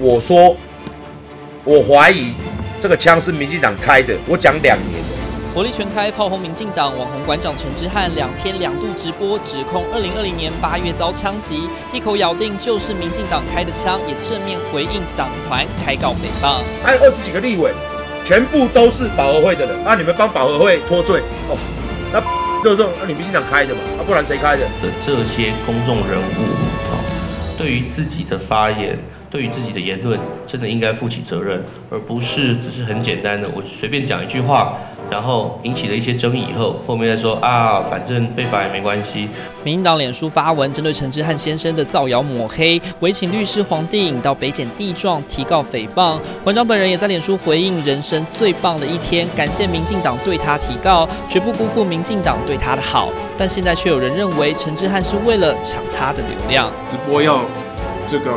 我说我怀疑这个枪是民进党开的，我讲两年了。火力全开炮轰民进党网红馆长陈之汉两天两度直播指控，二零二零年八月遭枪击，一口咬定就是民进党开的枪，也正面回应党团开告诽谤。还有二十几个立委，全部都是保和会的人，那、你们帮保和会脱罪哦？那对不对？那你民进党开的嘛？啊，不然谁开的？的这些公众人物啊，对于自己的发言，对于自己的言论，真的应该负起责任，而不是只是很简单的我随便讲一句话，然后引起了一些争议以后，后面再说啊，反正被罚也没关系。民进党脸书发文针对陈之汉先生的造谣抹黑，委请律师黄定颖到北检地状提告诽谤。馆长本人也在脸书回应：人生最棒的一天，感谢民进党对他提告，绝不辜负民进党对他的好。但现在却有人认为陈之汉是为了抢他的流量。直播要这个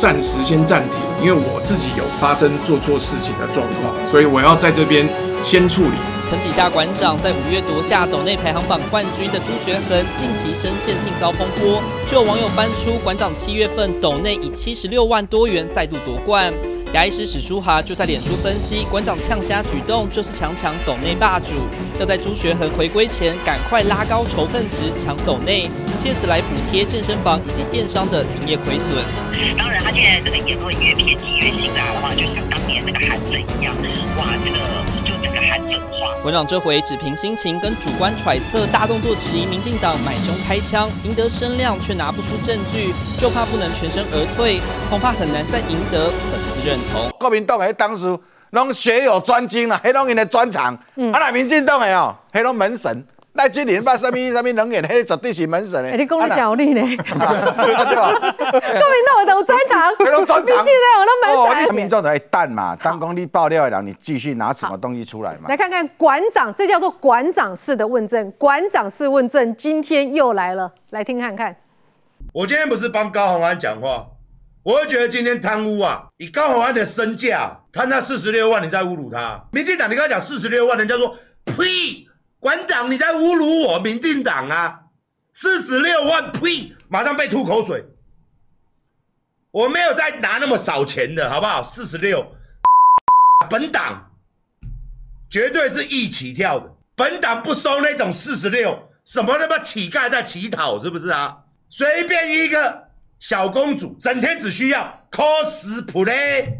暂时先暂停，因为我自己有发生做错事情的状况，所以我要在这边先处理。曾几下馆长在五月夺下斗内排行榜冠军的朱学恒，近期深陷性遭风波，就有网友翻出馆长七月份斗内以七十六万多元再度夺冠。牙医师史书华就在脸书分析，馆长呛虾举动就是强抢斗内霸主，要在朱学恒回归前赶快拉高仇恨值抢斗内，借此来补贴健身房以及电商的营业亏损。当然，他现在这个言论越偏激越辛辣的话，就像当年那个韩整一样，哇，这个就整个韩整化。馆长这回只凭心情跟主观揣测，大动作质疑民进党买凶开枪，赢得声量却拿不出证据，就怕不能全身而退，恐怕很难再赢得粉丝认同。国民党诶当时拢学有专精啦，迄拢因的专长。啊，那民进党的哦，迄拢门神。赖金莲把什么什么能源，迄绝对是门神的。哎，你讲你讲你呢？对吧？国民党有专长，黑龙专长。民进党有都门神。民众的蛋嘛，当公你爆料的人，你继续拿什么东西出来嘛？来看看馆长，这叫做馆长式的问政。馆长式问政今天又来了，来听看看。我今天不是帮高鸿安讲话，我会觉得今天贪污啊，以高鸿安的身价贪他四十六万，你在侮辱他。民进党，你刚才讲四十六万，人家说呸。馆长，你在侮辱我民进党啊！四十六万，呸！马上被吐口水。我没有再拿那么少钱的，好不好？四十六，本党绝对是一起跳的。本党不收那种四十六，什么他妈乞丐在乞讨，是不是啊？随便一个小公主，整天只需要 cosplay，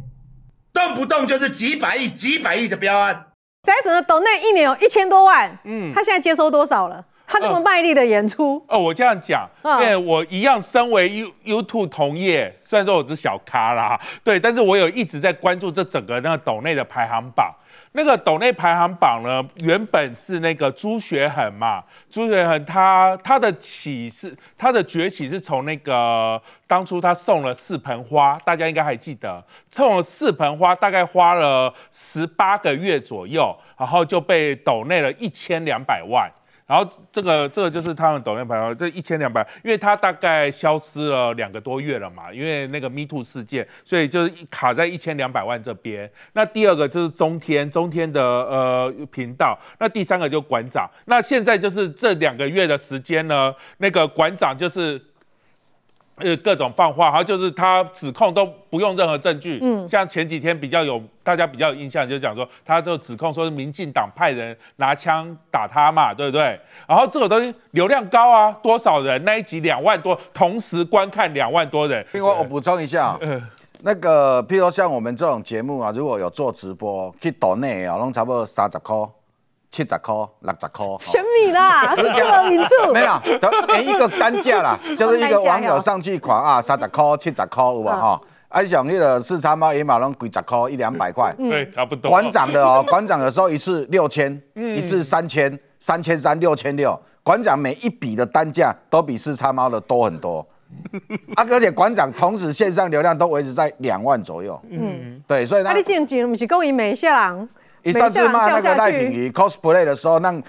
动不动就是几百亿、几百亿的标案。在整个岛内一年有一千多万，嗯，他现在接收多少了？他这么卖力的演出，哦，我这样讲，因为我一样身为 You YouTube 同业，虽然说我是小咖啦，对，但是我有一直在关注这整个那个岛内的排行榜。那个斗内排行榜呢，原本是那个朱学恒嘛，朱学恒他他的起是他的崛起是从那个当初他送了四盆花，大家应该还记得，送了四盆花，大概花了十八个月左右，然后就被斗内了一千两百万。然后这个这个就是他们抖音排行这一千两百，因为他大概消失了两个多月了嘛，因为那个 Me Too 事件，所以就是卡在一千两百万这边。那第二个就是中天，中天的呃频道。那第三个就馆长。那现在就是这两个月的时间呢，那个馆长就是。呃，各种放话，然后就是他指控都不用任何证据。嗯，像前几天比较有大家比较有印象，就讲说他就指控说是民进党派人拿枪打他嘛，对不对？然后这个东西流量高啊，多少人那一集两万多，同时观看两万多人。另外我补充一下，那个譬如像我们这种节目啊，如果有做直播，去岛内啊，拢差不多三十块。七十块、六十块，全米啦，这么民主。没有，连一个单价啦，就是一个网友上去狂啊，三十块、七十块有无哈？啊，像那个四叉猫、野马龙，几十块、一两百块，对，差不多。馆长的哦，馆长有时候一次六千，一次三千，三千三、六千六。馆长每一笔的单价都比四叉猫的多很多。啊，而且馆长同时线上流量都维持在两万左右。嗯，对，所以那你进前不是讲伊美下人？你上次骂那个赖品瑜 cosplay 的时候，让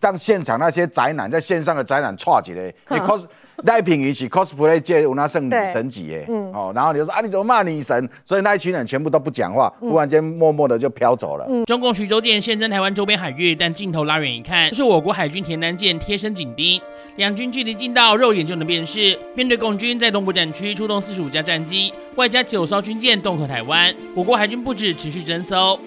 让现场那些宅男在线上的宅男串起来，你 cos 赖品妤是 cosplay 界有那圣女神级耶，嗯哦，然后你就说啊你怎么骂女神？所以那一群人全部都不讲话，嗯忽然间默默的就飘走了。中共徐州舰现征台湾周边海域，但镜头拉远一看，是我国海军田南舰贴身紧盯，两军距离近到肉眼就能辨识。面对共军在东部战区出动四十五架战机，外加九艘军舰恫吓台湾，我国海军不止持续侦搜。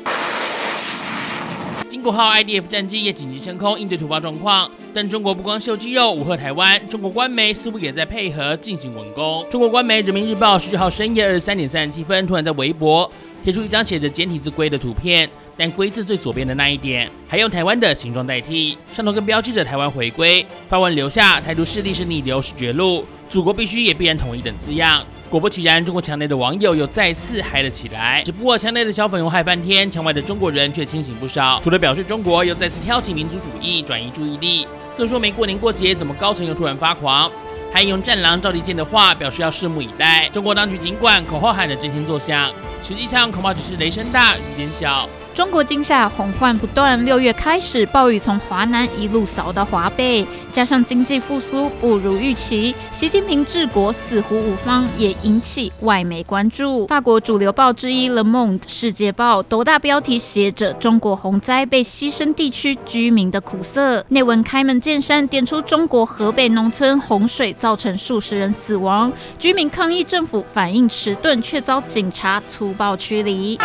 国号 IDF 战机也紧急升空应对突发状况，但中国不光秀肌肉武吓台湾，中国官媒似乎也在配合进行文攻。中国官媒人民日报十九号深夜二十三点三十七分，突然在微博贴出一张写着简体字“龟”的图片，但“龟”字最左边的那一点还用台湾的形状代替，上头更标志着台湾回归。发文留下“台独势力是逆流是绝路，祖国必须也必然统一”等字样。果不其然，中国墙内的网友又再次嗨了起来。只不过墙内的小粉红嗨翻天，墙外的中国人却清醒不少。除了表示中国又再次挑起民族主义，转移注意力，更说没过年过节，怎么高层又突然发狂？还引用战狼赵立坚的话，表示要拭目以待。中国当局尽管口号喊得震天作响，实际上恐怕只是雷声大雨点小。中国今夏洪患不断，六月开始暴雨从华南一路扫到华北，加上经济复苏不如预期，习近平治国似乎无方，也引起外媒关注。法国主流报之一《Le Monde》世界报斗大标题写着“中国洪灾被牺牲地区居民的苦涩”，内文开门见山点出中国河北农村洪水造成数十人死亡，居民抗议政府反应迟钝，却遭警察粗暴驱离。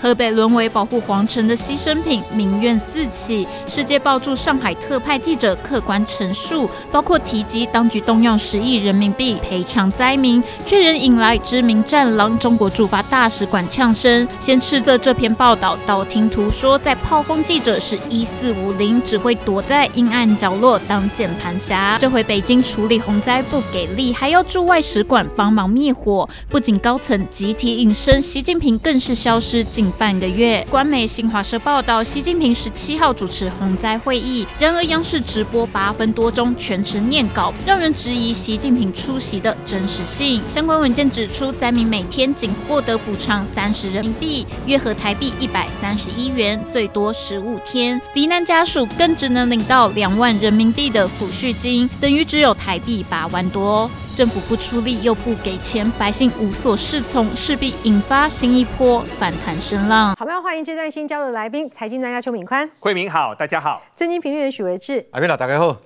河北沦为保护皇城的牺牲品，民怨四起。世界报驻上海特派记者客观陈述，包括提及当局动用十亿人民币赔偿灾民，却仍引来知名战狼中国驻法大使馆呛声，先斥责这篇报道道听途说，在炮轰记者是一四五零，只会躲在阴暗角落当键盘侠。这回北京处理洪灾不给力，还要驻外使馆帮忙灭火，不仅高层集体隐身，习近平更是消失半个月。官媒新华社报道，习近平十七号主持洪灾会议，然而央视直播八分多钟全程念稿，让人质疑习近平出席的真实性。相关文件指出，灾民每天仅获得补偿三十人民币，约合台币一百三十一元，最多十五天。罹难家属更只能领到两万人民币的抚恤金，等于只有台币八万多。政府不出力又不给钱，百姓无所适从，势必引发新一波反弹声浪。好，我们要欢迎这段新加入的来宾，财经专家邱敏宽，慧明好，大家好，政经评论员许维志，阿边老大家好，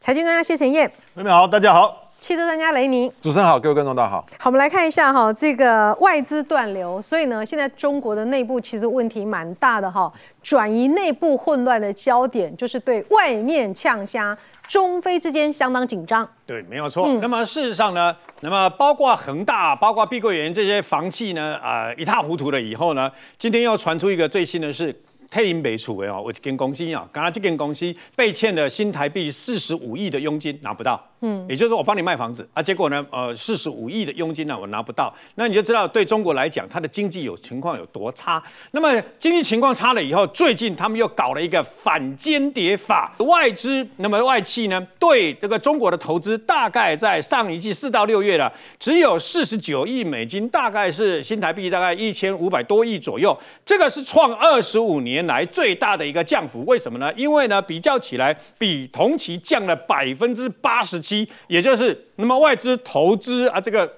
财经专家谢晨燕，慧明好，大家好。汽车专家雷尼，主持人好，各位观众大家好。好，我们来看一下哈，这个外资断流，所以呢，现在中国的内部其实问题蛮大的哈，转移内部混乱的焦点就是对外面呛虾，中非之间相当紧张。对，没有错。那么事实上呢，那么包括恒大、包括碧桂园这些房企呢，啊、一塌糊涂了以后呢，今天又传出一个最新的是。退银北储的哦，我这间公司啊，刚刚这间公司被欠了新台币四十五亿的佣金拿不到，嗯，也就是说我帮你卖房子啊，结果呢，呃，四十五亿的佣金呢我拿不到，那你就知道对中国来讲，它的经济有情况有多差。那么经济情况差了以后，最近他们又搞了一个反间谍法，外资那么外企呢对这个中国的投资大概在上一季四到六月了，只有四十九亿美金，大概是新台币大概一千五百多亿左右，这个是创二十五年来最大的一个降幅。为什么呢？因为呢比较起来，比同期降了百分之八十七，也就是那么外资投资啊这个。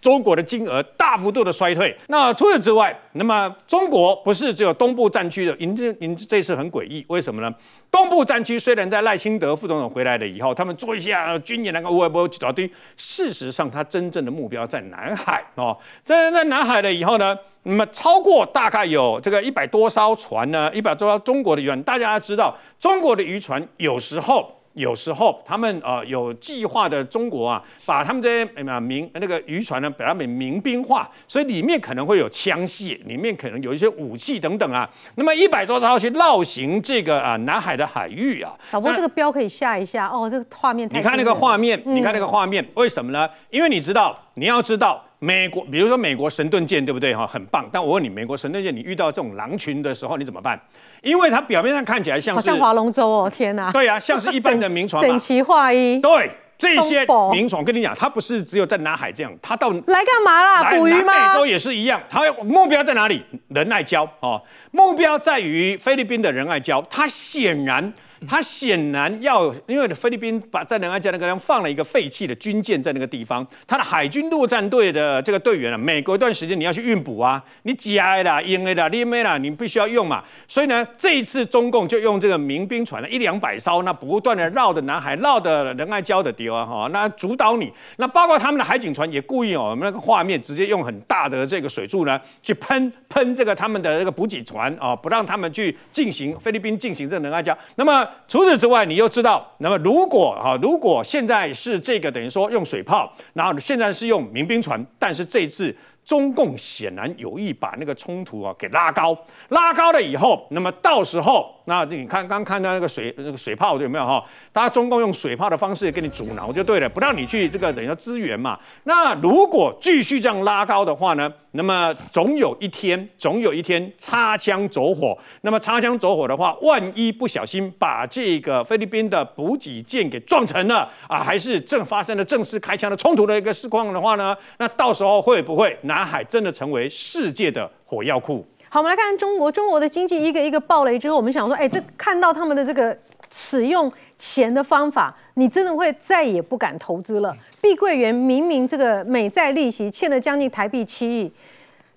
中国的金额大幅度的衰退。那除此之外，那么中国不是只有东部战区的，您这您这次很诡异，为什么呢？东部战区虽然在赖清德副总统回来了以后，他们做一下军演那个乌波一大堆，事实上他真正的目标在南海哦，在在南海了以后呢，那么超过大概有这个一百多艘船呢，一百多艘中国的渔船，大家知道中国的渔船有时候。有时候他们呃有计划的中国啊，把他们这些呃民那个渔船呢，把它们民兵化，所以里面可能会有枪械，里面可能有一些武器等等啊。那么一百多艘去绕行这个啊南海的海域啊。导播这个标可以下一下哦，这个画面太。你看那个画面，你看那个画面，为什么呢？因为你知道，你要知道。美国，比如说美国神盾舰，对不对哈？很棒。但我问你，美国神盾舰，你遇到这种狼群的时候，你怎么办？因为它表面上看起来像是好像划龙舟哦，天哪！对呀、啊，像是一般的民船 整齐划一。对，这些民船，我跟你讲，它不是只有在南海这样，它到来干嘛啦？捕鱼吗美洲？也是一样，它目标在哪里？仁爱礁哦，目标在于菲律宾的仁爱礁。它显然，他显然要，因为菲律宾把在仁爱礁那个地方放了一个废弃的军舰在那个地方，他的海军陆战队的这个队员啊，每隔一段时间你要去运补啊，你假的啦、英的啦、利美啦，你必须要用嘛。所以呢，这一次中共就用这个民兵船了一两百艘，那不断的绕着南海、绕的仁爱礁的地方哈，那主导你。那包括他们的海警船也故意哦，我们那个画面直接用很大的这个水柱呢，去喷喷这个他们的那个补给船啊、不让他们去进行菲律宾进行这个仁爱礁。那么除此之外，你又知道，那么如果啊，如果现在是这个等于说用水炮，然后现在是用民兵船，但是这次。中共显然有意把那个冲突啊给拉高，拉高了以后，那么到时候，那你看刚看到那个水那个水炮有没有哈？大家中共用水炮的方式给你阻挠就对了，不让你去这个等于说支援嘛。那如果继续这样拉高的话呢，那么总有一天，总有一天擦枪走火。那么擦枪走火的话，万一不小心把这个菲律宾的补给舰给撞沉了啊，还是正发生了正式开枪的冲突的一个事况的话呢，那到时候会不会南海真的成为世界的火药库？好，我们来看中国，中国的经济一个一个暴雷之后，我们想说，哎，这看到他们的这个使用钱的方法，你真的会再也不敢投资了。碧桂园明明这个美债利息欠了将近台币七亿，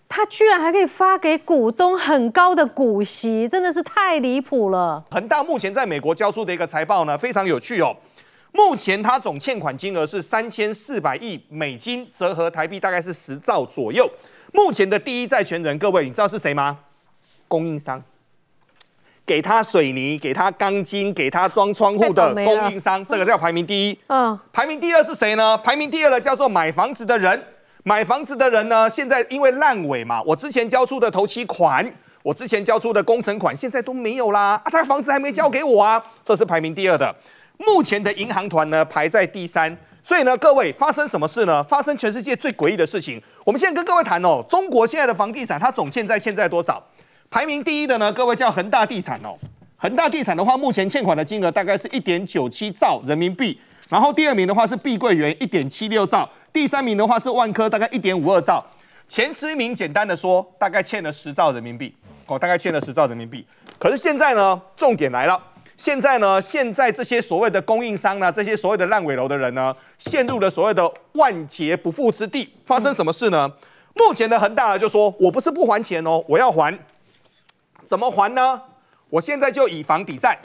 他居然还可以发给股东很高的股息，真的是太离谱了。恒大目前在美国交出的一个财报呢，非常有趣哦。目前它总欠款金额是三千四百亿美金，折合台币大概是十兆左右。目前的第一债权人，各位你知道是谁吗？供应商，给他水泥、给他钢筋、给他装窗户的供应商，这个叫排名第一。嗯，排名第二是谁呢？排名第二的叫做买房子的人。买房子的人呢，现在因为烂尾嘛，我之前交出的头期款，我之前交出的工程款，现在都没有啦。啊，他房子还没交给我啊，这是排名第二的。目前的银行团呢排在第三。所以呢，各位发生什么事呢？发生全世界最诡异的事情。我们现在跟各位谈哦，中国现在的房地产它总欠债现在多少？排名第一的呢，各位叫恒大地产哦。恒大地产的话，目前欠款的金额大概是一点九七兆人民币。然后第二名的话是碧桂园一点七六兆，第三名的话是万科大概一点五二兆，前十名简单的说大概欠了十兆人民币，哦，大概欠了十兆人民币。可是现在呢，重点来了，现在呢，现在这些所谓的供应商呢，这些所谓的烂尾楼的人呢，陷入了所谓的万劫不复之地。发生什么事呢？目前的恒大呢就说，我不是不还钱哦，我要还，怎么还呢？我现在就以房抵债。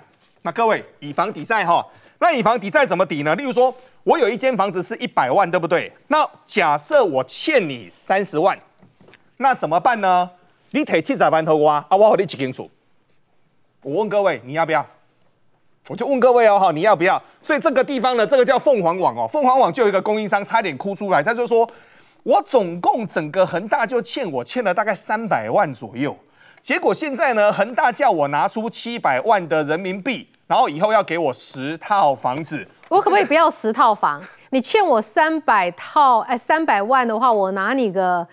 那各位，以房抵债哈。那以房抵债怎么抵呢？例如说，我有一间房子是一百万，对不对？那假设我欠你三十万，那怎么办呢？你提七十万头我啊，我和你讲清楚。我问各位，你要不要？我就问各位哦，哈，你要不要？所以这个地方呢，这个叫凤凰网哦，凤凰网就有一个供应商差点哭出来，他就说，我总共整个恒大就欠我欠了大概三百万左右，结果现在呢，恒大叫我拿出七百万的人民币。然后以后要给我十套房子，我可不可以不要十套房？你欠我三百套，哎，三百万的话，我拿你个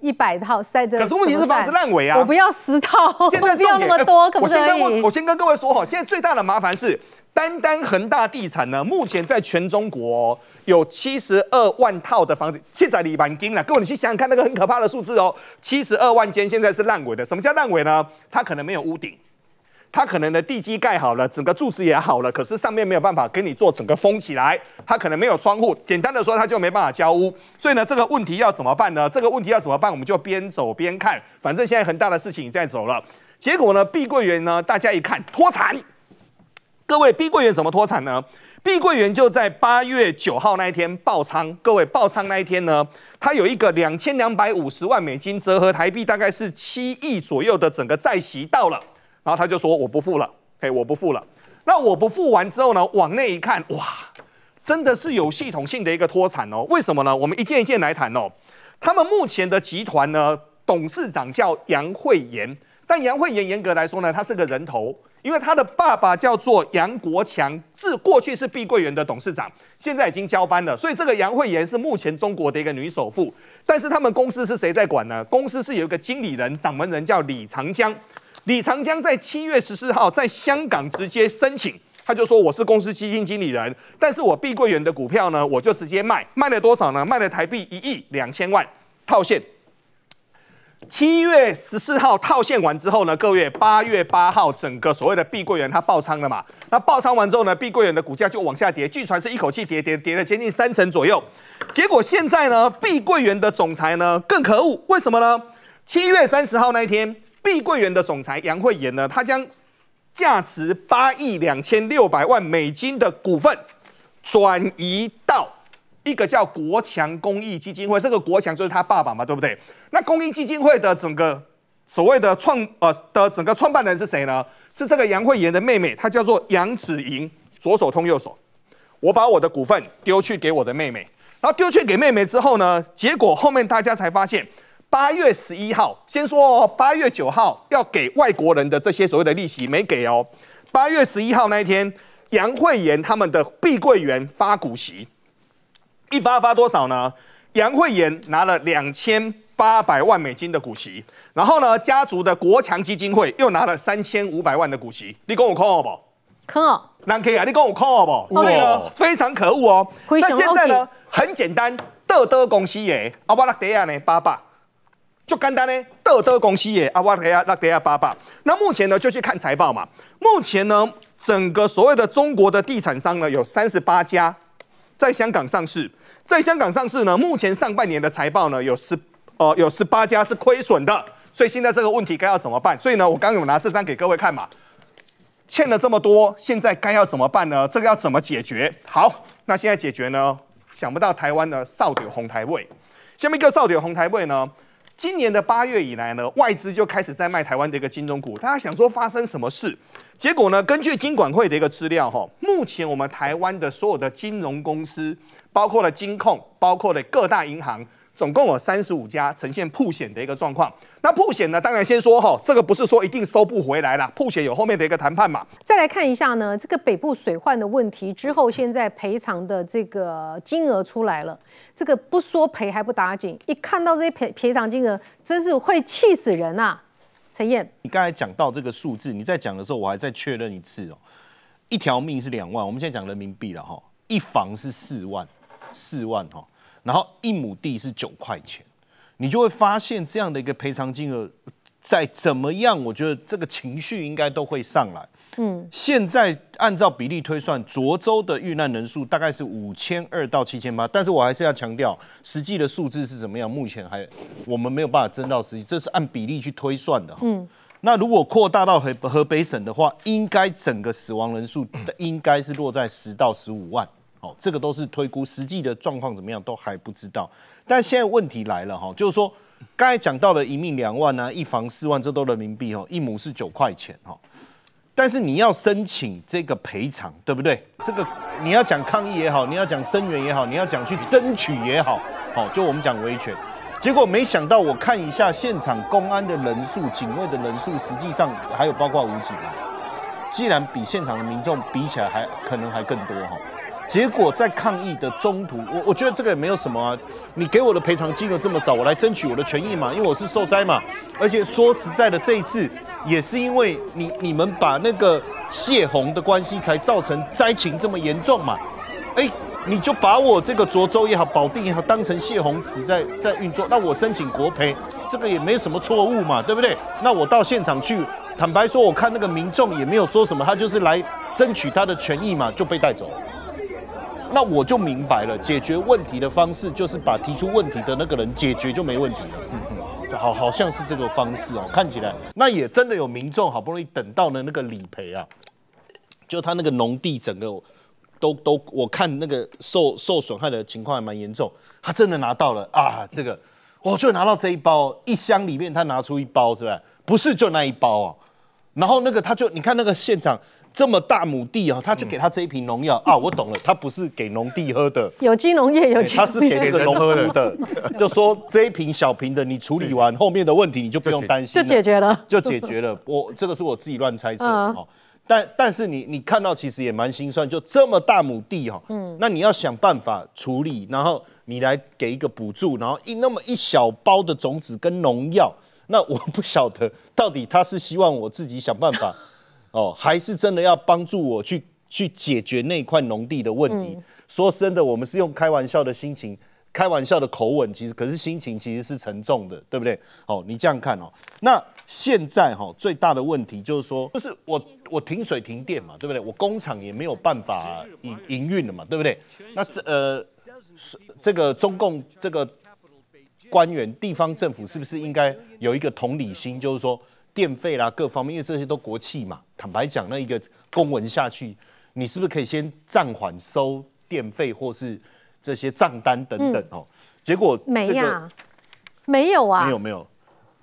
一百套塞着。可是问题是房子烂尾啊！我不要十套，现在 不要那么多，可不可以？我先跟我我先跟各位说哈，现在最大的麻烦是，单单恒大地产呢，目前在全中国、哦、有七十二万套的房子，现在里板金了。各位你去想想看，那个很可怕的数字哦，七十二万间现在是烂尾的。什么叫烂尾呢？它可能没有屋顶。它可能的地基盖好了，整个柱子也好了，可是上面没有办法给你做整个封起来。它可能没有窗户，简单的说，它就没办法交屋。所以呢，这个问题要怎么办呢？这个问题要怎么办？我们就边走边看。反正现在很大的事情在走了。结果呢，碧桂园呢，大家一看脱产。各位，碧桂园怎么脱产呢？碧桂园就在八月九号那一天爆仓。各位，爆仓那一天呢，它有一个两千两百五十万美金，折合台币大概是七亿左右的整个债息到了。然后他就说我不付了，嘿，我不付了。那我不付完之后呢，往内一看，哇，真的是有系统性的一个脱产哦。为什么呢？我们一件一件来谈哦。他们目前的集团呢，董事长叫杨惠妍，但杨惠妍严格来说呢，他是个人头，因为他的爸爸叫做杨国强，自过去是碧桂园的董事长，现在已经交班了，所以这个杨惠妍是目前中国的一个女首富。但是他们公司是谁在管呢？公司是有一个经理人、掌门人叫李长江。李长江在七月十四号在香港直接申请，他就说我是公司基金经理人，但是我碧桂园的股票呢，我就直接卖，卖了多少呢？卖了台币一亿两千万套现。七月十四号套现完之后呢，各位八月八号整个所谓的碧桂园它爆仓了嘛？那爆仓完之后呢，碧桂园的股价就往下跌，据传是一口气跌跌跌了接近三成左右。结果现在呢，碧桂园的总裁呢更可恶，为什么呢？七月三十号那一天，碧桂园的总裁杨惠妍呢，他将价值八亿两千六百万美金的股份转移到。一个叫国强公益基金会，这个国强就是他爸爸嘛，对不对？那公益基金会的整个所谓的创呃的整个创办人是谁呢？是这个杨惠妍的妹妹，她叫做杨子莹，左手通右手。我把我的股份丢去给我的妹妹，然后丢去给妹妹之后呢，结果后面大家才发现，八月十一号，先说八月九号要给外国人的这些所谓的利息没给哦。八月十一号那一天，杨惠妍他们的碧桂园发股息。一发发多少呢？杨惠妍拿了两千八百万美金的股息，然后呢，家族的国强基金会又拿了三千五百万的股息。你跟我扣不？扣，难可以啊！你跟我扣不？所以呢，非常可恶哦。那现在呢，很简单，德德公司耶，阿巴拉德亚呢，爸爸，就简单呢，德德公司耶，阿瓦拉德亚拉德亚爸爸。那目前呢，就去看财报嘛。目前呢，整个所谓的中国的地产商呢，有三十八家在香港上市。在香港上市呢，目前上半年的财报呢有十呃有十八家是亏损的，所以现在这个问题该要怎么办？所以呢，我刚刚有拿这张给各位看嘛，欠了这么多，现在该要怎么办呢？这个要怎么解决？好，那现在解决呢？想不到台湾的少点红台位，下面一个少点红台位呢？今年的八月以来呢，外资就开始在卖台湾的一个金融股，大家想说发生什么事？结果呢，根据金管会的一个资料哈，目前我们台湾的所有的金融公司。包括了金控，包括了各大银行，总共有三十五家呈现破险的一个状况。那破险呢，当然先说哈，这个不是说一定收不回来了，破险有后面的一个谈判嘛。再来看一下呢，这个北部水患的问题之后，现在赔偿的这个金额出来了，这个不说赔还不打紧，一看到这些赔赔偿金额，真是会气死人啊！陈燕，你刚才讲到这个数字，你在讲的时候，我还再确认一次哦，一条命是两万，我们现在讲人民币了哈，一房是四万。四万哈，然后一亩地是九块钱，你就会发现这样的一个赔偿金额，再怎么样，我觉得这个情绪应该都会上来。嗯，现在按照比例推算，涿州的遇难人数大概是五千二到七千八，但是我还是要强调，实际的数字是怎么样，目前还我们没有办法征到实际，这是按比例去推算的。嗯，那如果扩大到河河北省的话，应该整个死亡人数应该是落在十到十五万。哦，这个都是推估，实际的状况怎么样都还不知道。但现在问题来了哈，就是说刚才讲到的一命两万呢，一房四万，这都人民币哦，一亩是九块钱哈。但是你要申请这个赔偿，对不对？这个你要讲抗议也好，你要讲声援也好，你要讲去争取也好，好，就我们讲维权。结果没想到，我看一下现场公安的人数、警卫的人数，实际上还有包括武警啊，既然比现场的民众比起来还可能还更多哈。结果在抗议的中途，我我觉得这个也没有什么啊。你给我的赔偿金额这么少，我来争取我的权益嘛，因为我是受灾嘛。而且说实在的，这一次也是因为你你们把那个泄洪的关系，才造成灾情这么严重嘛。哎，你就把我这个涿州也好，保定也好，当成泄洪池在在运作，那我申请国赔，这个也没什么错误嘛，对不对？那我到现场去，坦白说，我看那个民众也没有说什么，他就是来争取他的权益嘛，就被带走。那我就明白了，解决问题的方式就是把提出问题的那个人解决就没问题了。嗯嗯，好，好像是这个方式哦。看起来那也真的有民众好不容易等到了那个理赔啊，就他那个农地整个都都，我看那个受受损害的情况还蛮严重，他真的拿到了啊，这个我就拿到这一包一箱里面，他拿出一包是吧？不是就那一包哦，然后那个他就你看那个现场。这么大亩地啊，他就给他这一瓶农药。啊，我懂了，他不是给农地喝的，有机农业有，他是给那个农喝的，就说这一瓶小瓶的，你处理完后面的问题你就不用担心，就解决了，就解决了。我这个是我自己乱猜测。哦，但但是你你看到其实也蛮心酸，就这么大亩地哈，嗯，那你要想办法处理，然后你来给一个补助，然后一那么一小包的种子跟农药，那我不晓得到底他是希望我自己想办法。哦，还是真的要帮助我去去解决那块农地的问题。说真的，我们是用开玩笑的心情。开玩笑的口吻，其实可是心情其实是沉重的，对不对？哦，你这样看哦。那现在哈最大的问题就是说，就是我我停水停电嘛，对不对？我工厂也没有办法营营运了嘛，对不对？那这呃，这个中共这个官员、地方政府是不是应该有一个同理心？就是说电费啦各方面，因为这些都国企嘛。坦白讲，那一个公文下去，你是不是可以先暂缓收电费，或是？这些账单等等哦，结果没呀，没有啊，没有没有，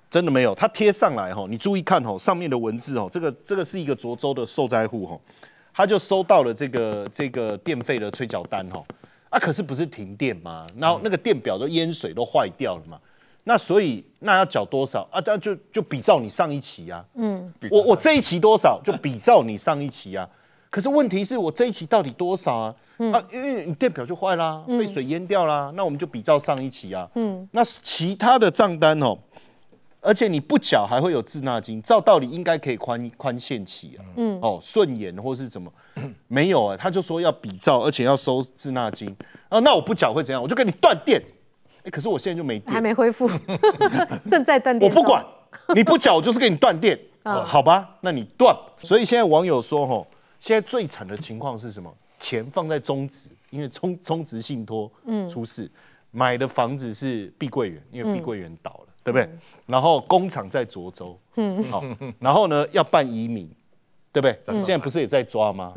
真的没有。他贴上来哈，你注意看哦，上面的文字哦，这个这个是一个涿州的受灾户哈，他就收到了这个这个电费的催缴单哈，啊，可是不是停电吗？然后那个电表都淹水都坏掉了嘛，那所以那要缴多少啊？那就就比照你上一期啊，嗯，我我这一期多少就比照你上一期啊。可是问题是我这一期到底多少啊？啊，因为你电表就坏啦，被水淹掉啦，那我们就比照上一期啊。嗯，那其他的账单哦，而且你不缴还会有滞纳金，照道理应该可以宽宽限期啊。嗯，哦，顺延或是怎么？没有啊，他就说要比照，而且要收滞纳金啊。那我不缴会怎样？我就跟你断电。哎，可是我现在就没电，还没恢复，正在断电。我不管，你不缴就是给你断电。好吧，那你断。所以现在网友说吼。现在最惨的情况是什么？钱放在中植，因为中中植信托出事，买的房子是碧桂园，因为碧桂园倒了，对不对？然后工厂在涿州，嗯好，然后呢要办移民，对不对？现在不是也在抓吗？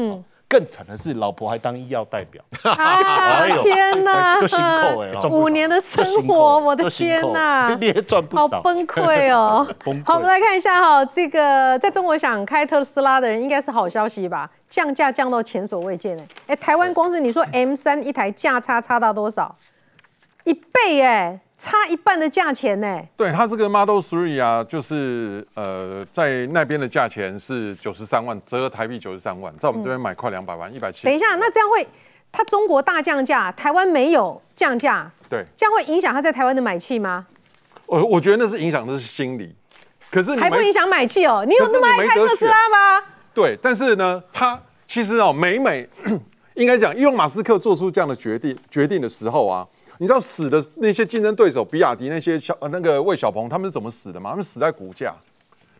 更惨的是，老婆还当医药代表。哎呦天哪！都辛苦哎，五年的生活，我的天哪，你也赚不少，好崩溃哦。好，我们来看一下哈，这个在中国想开特斯拉的人，应该是好消息吧？降价降到前所未见哎！哎，台湾光是你说 M 三一台价差差到多少？一倍哎！差一半的价钱呢？对，它这个 Model Three 啊，就是呃，在那边的价钱是九十三万，折合台币九十三万，在我们这边买快两百万，一百七。等一下，那这样会，它中国大降价，台湾没有降价，对，这样会影响它在台湾的买气吗？我我觉得那是影响的是心理，可是还不影响买气哦。你有那么爱开特斯拉吗？对，但是呢，它其实哦，每每应该讲，因为马斯克做出这样的决定决定的时候啊。你知道死的那些竞争对手，比亚迪那些小那个魏小鹏他们是怎么死的吗？他们死在股价，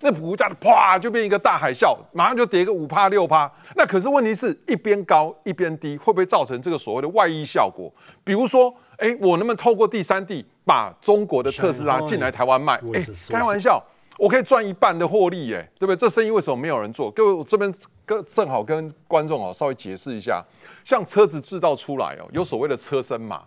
那股价啪就变一个大海啸，马上就跌个五趴六趴。那可是问题是一边高一边低，会不会造成这个所谓的外溢效果？比如说，哎，我能不能透过第三地把中国的特斯拉进来台湾卖？哎，开玩笑，我可以赚一半的获利，哎，对不对？这生意为什么没有人做？各位，我这边跟正好跟观众哦稍微解释一下，像车子制造出来哦，有所谓的车身码。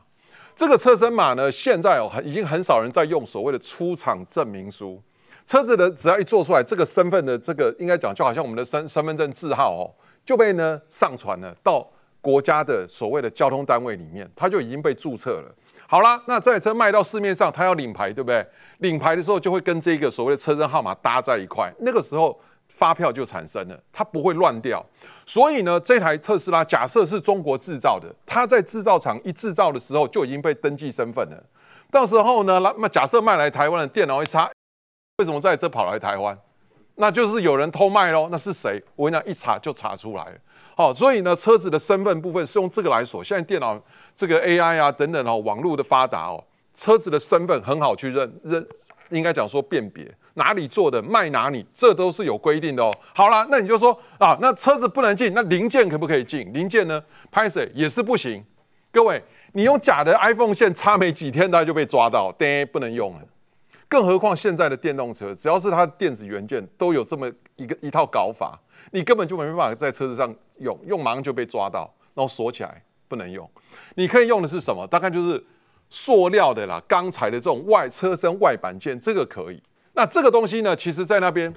这个车身码呢，现在哦，已经很少人在用所谓的出厂证明书。车子的只要一做出来，这个身份的这个应该讲，就好像我们的身身份证字号哦，就被呢上传了到国家的所谓的交通单位里面，它就已经被注册了。好啦，那这台车卖到市面上，它要领牌，对不对？领牌的时候就会跟这个所谓的车身号码搭在一块，那个时候。发票就产生了，它不会乱掉。所以呢，这台特斯拉假设是中国制造的，它在制造厂一制造的时候就已经被登记身份了。到时候呢，那假设卖来台湾的电脑一查，为什么在这跑来台湾？那就是有人偷卖喽。那是谁？我跟你讲，一查就查出来了。好，所以呢，车子的身份部分是用这个来锁。现在电脑这个 AI 啊等等哦，网络的发达哦，车子的身份很好去认认，应该讲说辨别。哪里做的卖哪里，这都是有规定的哦。好了，那你就说啊，那车子不能进，那零件可不可以进？零件呢，拍摄也是不行。各位，你用假的 iPhone 线插没几天，它就被抓到，叮，不能用了。更何况现在的电动车，只要是它的电子元件，都有这么一个一套搞法，你根本就没办法在车子上用，用马上就被抓到，然后锁起来不能用。你可以用的是什么？大概就是塑料的啦，钢材的这种外车身外板件，这个可以。那这个东西呢，其实在那边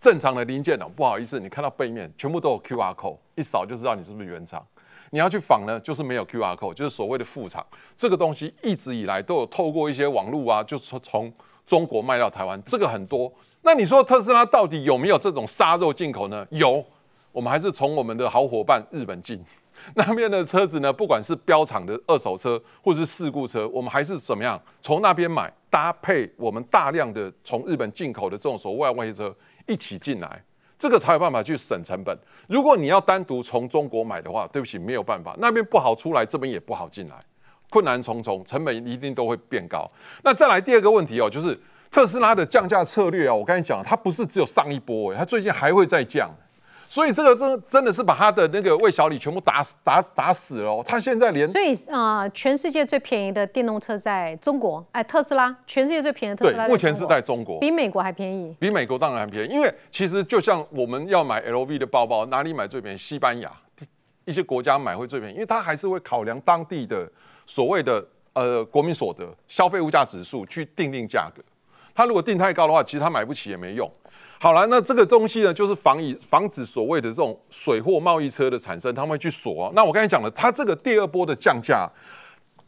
正常的零件哦，不好意思，你看到背面全部都有 Q R code，一扫就知道你是不是原厂。你要去仿呢，就是没有 Q R code，就是所谓的副厂。这个东西一直以来都有透过一些网络啊，就从从中国卖到台湾，这个很多。那你说特斯拉到底有没有这种杀肉进口呢？有，我们还是从我们的好伙伴日本进。那边的车子呢，不管是标厂的二手车或者是事故车，我们还是怎么样从那边买，搭配我们大量的从日本进口的这种所谓外汇车一起进来。这个才有办法去省成本。如果你要单独从中国买的话，对不起，没有办法，那边不好出来，这边也不好进来，困难重重，成本一定都会变高。那再来第二个问题哦，就是特斯拉的降价策略啊，我刚才讲，它不是只有上一波，它最近还会再降。所以这个真真的是把他的那个魏小李全部打死打打死了。哦他现在连所以啊，全世界最便宜的电动车在中国，哎，特斯拉，全世界最便宜的特斯拉，目前是在中国，比美国还便宜。比美国当然还便宜，因为其实就像我们要买 LV 的包包，哪里买最便宜？西班牙一些国家买会最便宜，因为它还是会考量当地的所谓的呃国民所得、消费物价指数去定定价格。它如果定太高的话，其实它买不起也没用。好了，那这个东西呢，就是防以防止所谓的这种水货贸易车的产生，他们会去锁。那我刚才讲了，它这个第二波的降价，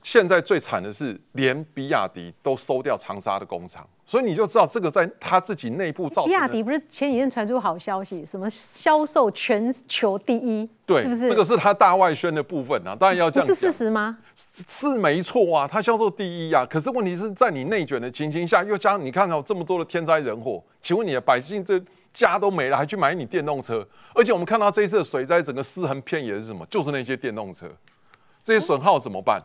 现在最惨的是连比亚迪都收掉长沙的工厂。所以你就知道这个在他自己内部造成。比亚迪不是前几天传出好消息，什么销售全球第一，对，是不是？这个是他大外宣的部分啊，当然要这样。是事实吗？是没错啊，他销售第一啊。可是问题是在你内卷的情形下，又加上你看到这么多的天灾人祸，请问你的百姓这家都没了，还去买你电动车？而且我们看到这一次的水灾，整个尸横遍野是什么？就是那些电动车，这些损耗怎么办？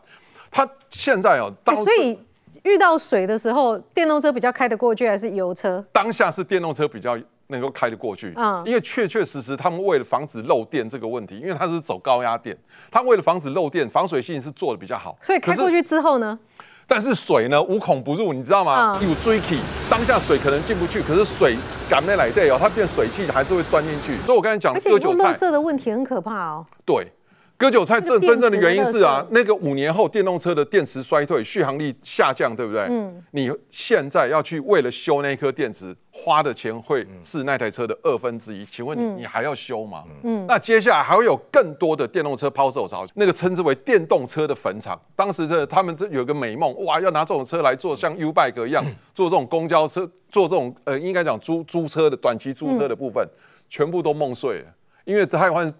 他现在哦，所以。遇到水的时候，电动车比较开得过去，还是油车？当下是电动车比较能够开得过去，嗯，因为确确实实他们为了防止漏电这个问题，因为它是走高压电，它为了防止漏电，防水性是做的比较好。所以开过去之后呢？但是水呢无孔不入，你知道吗？有追气，当下水可能进不去，可是水赶没来对哦，它变水汽还是会钻进去。所以我刚才讲割韭菜，色的问题很可怕哦。对。割韭菜真真正的原因是啊，那个五年后电动车的电池衰退，续航力下降，对不对？嗯。你现在要去为了修那颗电池，花的钱会是那台车的二分之一。请问你，你还要修吗？嗯。那接下来还会有更多的电动车抛售潮，那个称之为电动车的坟场。当时这他们这有个美梦，哇，要拿这种车来做像 U bike 一样，做这种公交车，做这种呃，应该讲租租车的短期租车的部分，全部都梦碎了，因为台湾。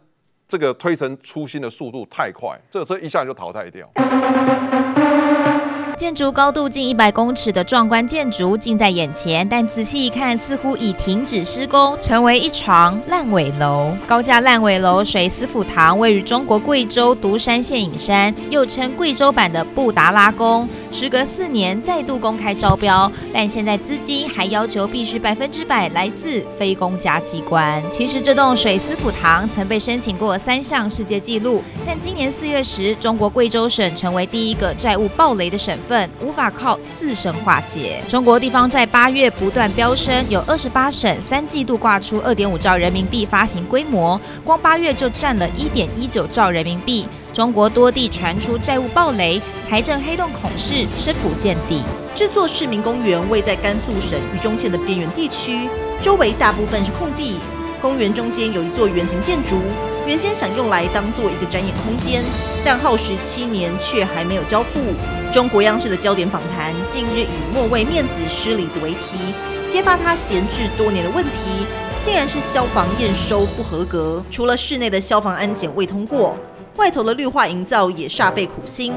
这个推陈出新的速度太快，这个车一下就淘汰掉。建筑高度近一百公尺的壮观建筑近在眼前，但仔细一看，似乎已停止施工，成为一床烂尾楼。高架烂尾楼水司府堂位于中国贵州独山县隐山，又称贵州版的布达拉宫。时隔四年再度公开招标，但现在资金还要求必须百分之百来自非公家机关。其实这栋水司府堂曾被申请过三项世界纪录，但今年四月时，中国贵州省成为第一个债务暴雷的省份，无法靠自身化解。中国地方债八月不断飙升，有二十八省三季度挂出二点五兆人民币发行规模，光八月就占了一点一九兆人民币。中国多地传出债务暴雷，财政黑洞恐是深不见底。这座市民公园位在甘肃省榆中县的边缘地区，周围大部分是空地。公园中间有一座圆形建筑，原先想用来当做一个展演空间，但耗时七年却还没有交付。中国央视的焦点访谈近日以“莫为面子失里子”为题，揭发他闲置多年的问题，竟然是消防验收不合格。除了室内的消防安检未通过。外头的绿化营造也煞费苦心，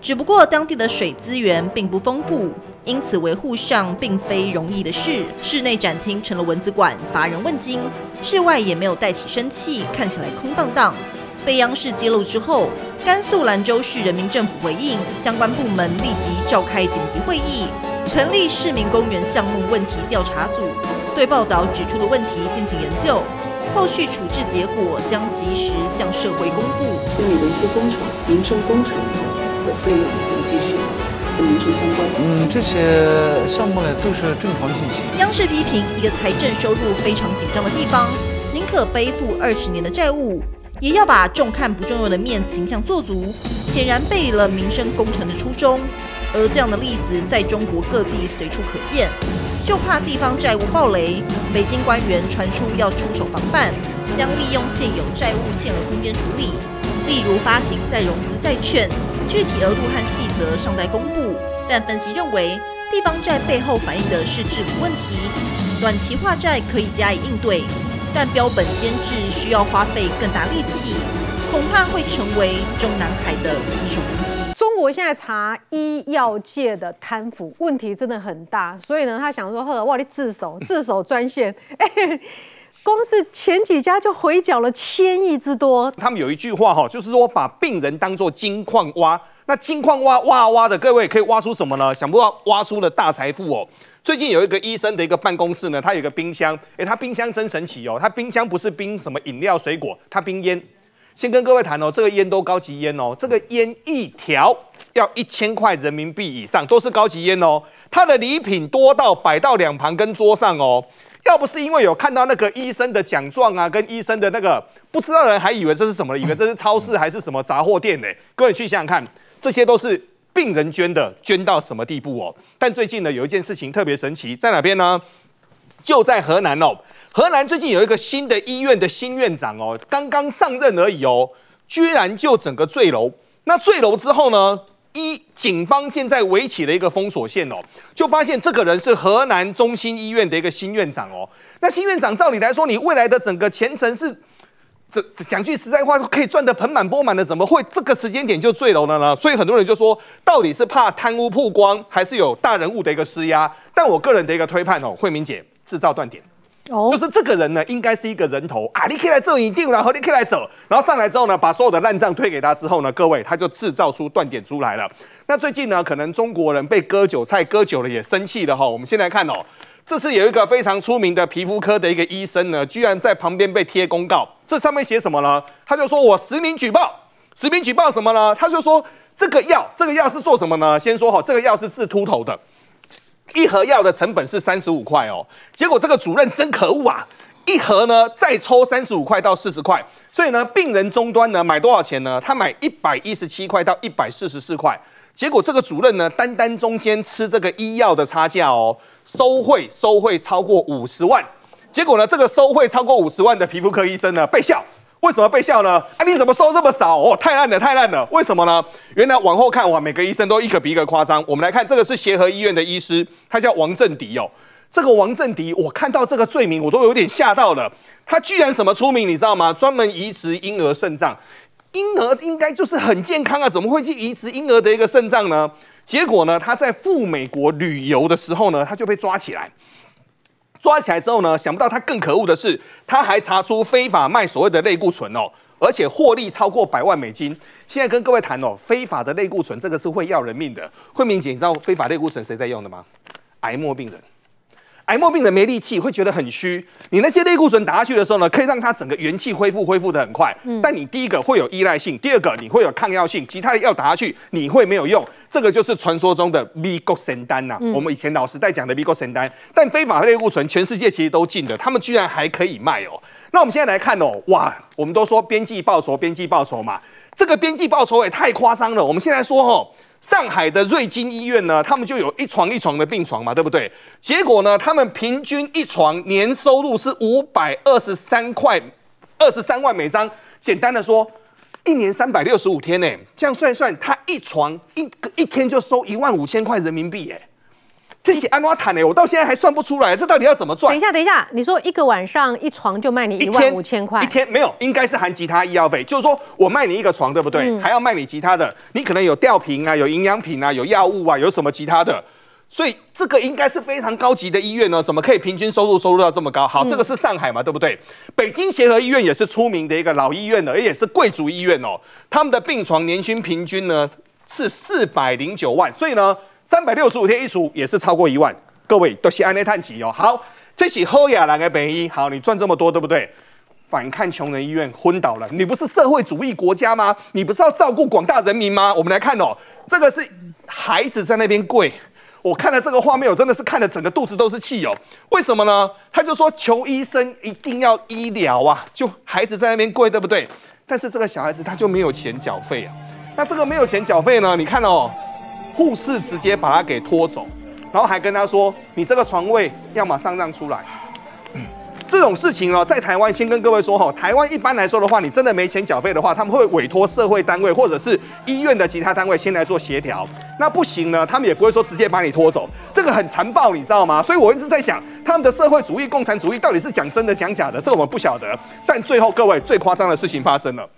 只不过当地的水资源并不丰富，因此维护上并非容易的事。室内展厅成了文字馆，乏人问津；室外也没有带起生气，看起来空荡荡。被央视揭露之后，甘肃兰州市人民政府回应，相关部门立即召开紧急会议，成立市民公园项目问题调查组，对报道指出的问题进行研究。后续处置结果将及时向社会公布。这里的一些工程、民生工程的费用会继续跟民生相关。嗯，这些项目呢都是正常进行。央视批评一个财政收入非常紧张的地方，宁可背负二十年的债务，也要把重看不重用的面形象做足，显然背离了民生工程的初衷。而这样的例子在中国各地随处可见。就怕地方债务暴雷，北京官员传出要出手防范，将利用现有债务限额空间处理，例如发行再融资债券，具体额度和细则尚待公布。但分析认为，地方债背后反映的是治理问题，短期化债可以加以应对，但标本兼治需要花费更大力气，恐怕会成为中南海的棘手问题。中国现在查医药界的贪腐问题真的很大，所以呢，他想说：“呵，我你自首，自首专线。”，光是前几家就回缴了千亿之多。他们有一句话哈，就是说把病人当做金矿挖，那金矿挖挖挖的，各位可以挖出什么呢？想不到挖出了大财富哦。最近有一个医生的一个办公室呢，他有个冰箱，诶，他冰箱真神奇哦，他冰箱不是冰什么饮料水果，他冰烟。先跟各位谈哦，这个烟都高级烟哦，这个烟一条要一千块人民币以上，都是高级烟哦。它的礼品多到摆到两旁跟桌上哦。要不是因为有看到那个医生的奖状啊，跟医生的那个，不知道人还以为这是什么，以为这是超市还是什么杂货店呢？各位去想想看，这些都是病人捐的，捐到什么地步哦？但最近呢，有一件事情特别神奇，在哪边呢？就在河南哦。河南最近有一个新的医院的新院长哦，刚刚上任而已哦，居然就整个坠楼。那坠楼之后呢？一警方现在围起了一个封锁线哦，就发现这个人是河南中心医院的一个新院长哦。那新院长照理来说，你未来的整个前程是，这讲句实在话，可以赚得盆满钵满的，怎么会这个时间点就坠楼了呢？所以很多人就说，到底是怕贪污曝光，还是有大人物的一个施压？但我个人的一个推判哦，慧明姐制造断点。就是这个人呢，应该是一个人头啊！你可以来这一定，然后你可以来走，然后上来之后呢，把所有的烂账推给他之后呢，各位他就制造出断点出来了。那最近呢，可能中国人被割韭菜割久了也生气了哈。我们先来看哦，这是有一个非常出名的皮肤科的一个医生呢，居然在旁边被贴公告，这上面写什么呢？他就说我实名举报，实名举报什么呢？他就说这个药，这个药是做什么呢？先说好，这个药是治秃头的。一盒药的成本是三十五块哦，结果这个主任真可恶啊！一盒呢再抽三十五块到四十块，所以呢病人终端呢买多少钱呢？他买一百一十七块到一百四十四块，结果这个主任呢单单中间吃这个医药的差价哦，收贿收贿超过五十万，结果呢这个收贿超过五十万的皮肤科医生呢被笑。为什么被笑呢？啊，你怎么收这么少？哦，太烂了，太烂了！为什么呢？原来往后看，哇，每个医生都一个比一个夸张。我们来看，这个是协和医院的医师，他叫王正迪哦。这个王正迪，我看到这个罪名，我都有点吓到了。他居然什么出名，你知道吗？专门移植婴儿肾脏。婴儿应该就是很健康啊，怎么会去移植婴儿的一个肾脏呢？结果呢，他在赴美国旅游的时候呢，他就被抓起来。抓起来之后呢，想不到他更可恶的是，他还查出非法卖所谓的类固醇哦，而且获利超过百万美金。现在跟各位谈哦，非法的类固醇这个是会要人命的。惠明姐，你知道非法类固醇谁在用的吗？癌末病人。癌末病人没力气，会觉得很虚。你那些类固醇打下去的时候呢，可以让他整个元气恢复，恢复的很快。嗯。但你第一个会有依赖性，第二个你会有抗药性，其他的药打下去你会没有用。这个就是传说中的 V 固神丹呐。嗯。我们以前老时代讲的 V 固神丹，但非法类固醇全世界其实都禁的，他们居然还可以卖哦。那我们现在来看哦，哇，我们都说边际报酬，边际报酬嘛，这个边际报酬也太夸张了。我们现在说哦。上海的瑞金医院呢，他们就有一床一床的病床嘛，对不对？结果呢，他们平均一床年收入是五百二十三块，二十三万每张。简单的说，一年三百六十五天呢，这样算一算，他一床一一天就收一万五千块人民币，哎。这些安诺坦呢，我到现在还算不出来，这到底要怎么赚？等一下，等一下，你说一个晚上一床就卖你一万五千块？一天没有，应该是含其他医药费。就是说我卖你一个床，对不对？还要卖你其他的，你可能有吊瓶啊，有营养品啊，有药物啊，有什么其他的。所以这个应该是非常高级的医院呢，怎么可以平均收入收入到这么高？好，这个是上海嘛，对不对？北京协和医院也是出名的一个老医院了，而且是贵族医院哦。他们的病床年薪平均呢是四百零九万，所以呢。三百六十五天一除也是超过一万，各位都是安内叹气哦。好，这是后亚兰的本医，好，你赚这么多，对不对？反看穷人医院昏倒了，你不是社会主义国家吗？你不是要照顾广大人民吗？我们来看哦，这个是孩子在那边跪，我看了这个画面，我真的是看的整个肚子都是气哦。为什么呢？他就说求医生一定要医疗啊，就孩子在那边跪，对不对？但是这个小孩子他就没有钱缴费啊。那这个没有钱缴费呢？你看哦。护士直接把他给拖走，然后还跟他说：“你这个床位要马上让出来。”这种事情呢，在台湾先跟各位说哈，台湾一般来说的话，你真的没钱缴费的话，他们会委托社会单位或者是医院的其他单位先来做协调。那不行呢，他们也不会说直接把你拖走，这个很残暴，你知道吗？所以我一直在想，他们的社会主义、共产主义到底是讲真的讲假的，这个我们不晓得。但最后各位最夸张的事情发生了，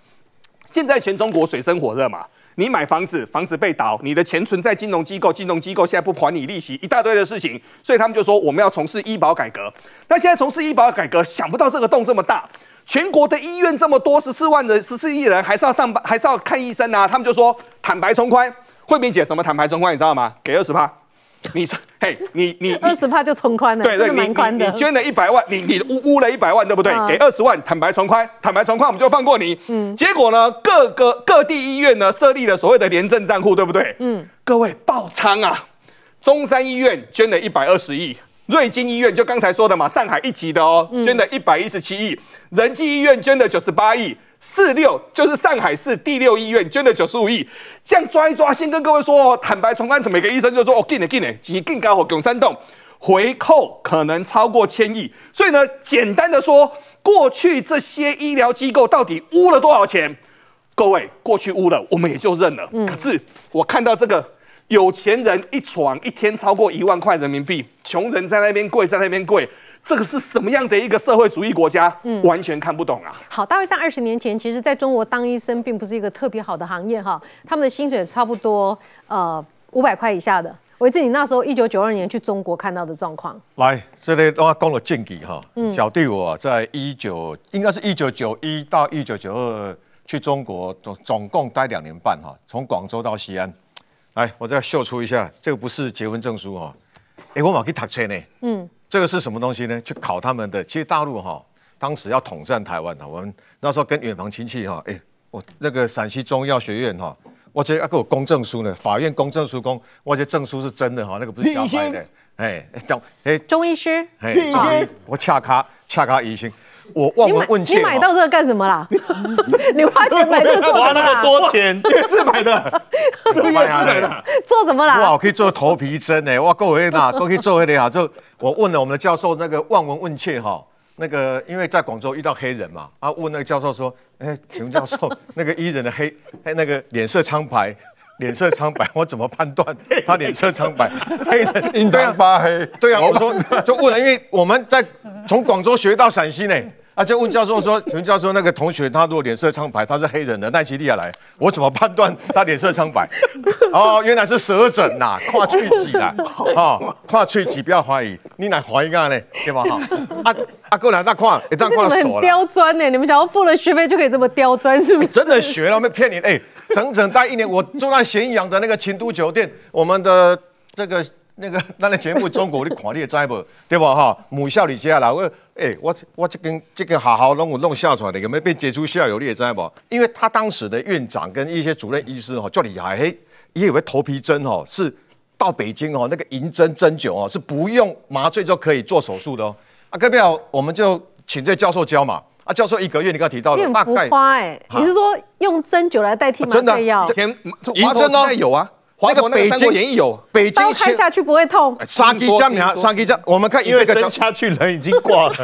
现在全中国水深火热嘛。你买房子，房子被倒，你的钱存在金融机构，金融机构现在不还你利息，一大堆的事情，所以他们就说我们要从事医保改革。那现在从事医保改革，想不到这个洞这么大，全国的医院这么多，十四万人，十四亿人，还是要上班，还是要看医生啊？他们就说坦白从宽，惠敏姐怎么坦白从宽？你知道吗？给二十趴。你说嘿，你你二十帕就从宽了，对对，你捐了一百万，你你污污了一百万，对不对？嗯给二十万，坦白从宽，坦白从宽，我们就放过你。嗯，结果呢，各个各地医院呢设立了所谓的廉政账户，对不对？嗯，各位爆仓啊！中山医院捐了一百二十亿，瑞金医院就刚才说的嘛，上海一级的哦，嗯捐了一百一十七亿，仁济医院捐了九十八亿。四六就是上海市第六医院捐了九十五亿，这样抓一抓，先跟各位说哦，坦白从宽，每个医生就说哦，进的进的，几更高火拱山洞，回扣可能超过千亿。所以呢，简单的说，过去这些医疗机构到底污了多少钱？各位，过去污了，我们也就认了。可是我看到这个有钱人一床一天超过一万块人民币，穷人在那边跪，在那边跪，这个是什么样的一个社会主义国家？嗯完全看不懂啊！好，大约在二十年前，其实在中国当医生并不是一个特别好的行业哈，他们的薪水差不多呃五百块以下的。维志，你那时候一九九二年去中国看到的状况，来，这里我讲了正记哈嗯，小弟我在一九应该是一九九一到一九九二去中国总总共待两年半哈，从广州到西安。来，我再秀出一下，这个不是结婚证书哈，哎，我马去读册呢。嗯，这个是什么东西呢？去考他们的。其实大陆哈，当时要统战台湾的，我们那时候跟远房亲戚哈，哎，我那个陕西中医药学院哈，我这要给我公证书呢，法院公证书公，我这证书是真的哈，那个不是假掰的。哎，等哎中医师，哎，中医我恰卡恰卡医生，我望闻问切。你买到这个干什么啦？你花钱买这个做什么多？钱，夜市买的，是不是夜市买的？做什么哇，啦我？可以做头皮针呢，哇，够黑啦，够可以做那个哈。就我问了我们的教授那个望闻问切哈，那个因为在广州遇到黑人嘛，啊，问那个教授说，哎，请问教授，那个伊人的黑，哎，那个脸色苍白。脸色苍白，我怎么判断他脸色苍白？黑人印堂发黑。对啊，我说就问了，因为我们在从广州学到陕西呢，啊，就问教授说，请问教授那个同学他如果脸色苍白，他是黑人的，奈及利亚来，我怎么判断他脸色苍白？哦，原来是舌诊呐，跨去脊啦，哦，跨去脊不要怀疑，你来怀疑干呢，对吧？哈，啊啊，过来那看，一旦可是你们很看手了。刁钻呢，你们想要付了学费就可以这么刁钻，是不是？真的学了没骗你？哎、整整待一年，我住在咸阳的那个秦都酒店，我们的这个那个 咱的节目中国你看你也知不？对吧？哈，母校里接来，我哎、我我这根这个好好弄我弄下出来的，有没有被杰出校友你也知不？因为他当时的院长跟一些主任医师哦，就厉害，嘿，也有个头皮针哦是到北京哦那个银针针灸哦是不用麻醉就可以做手术的哦。啊，各位好我们就请这教授教嘛。啊，教授一个月你刚才提到你很浮的大概夸哎，你是说用针灸来代替麻真的醉药？以前银针哦有啊，华那个佗那个《三北京国演义》有，北京刀开下去不会痛？杀鸡江苗，杀鸡江，我们看因为一个针下去人已经挂了，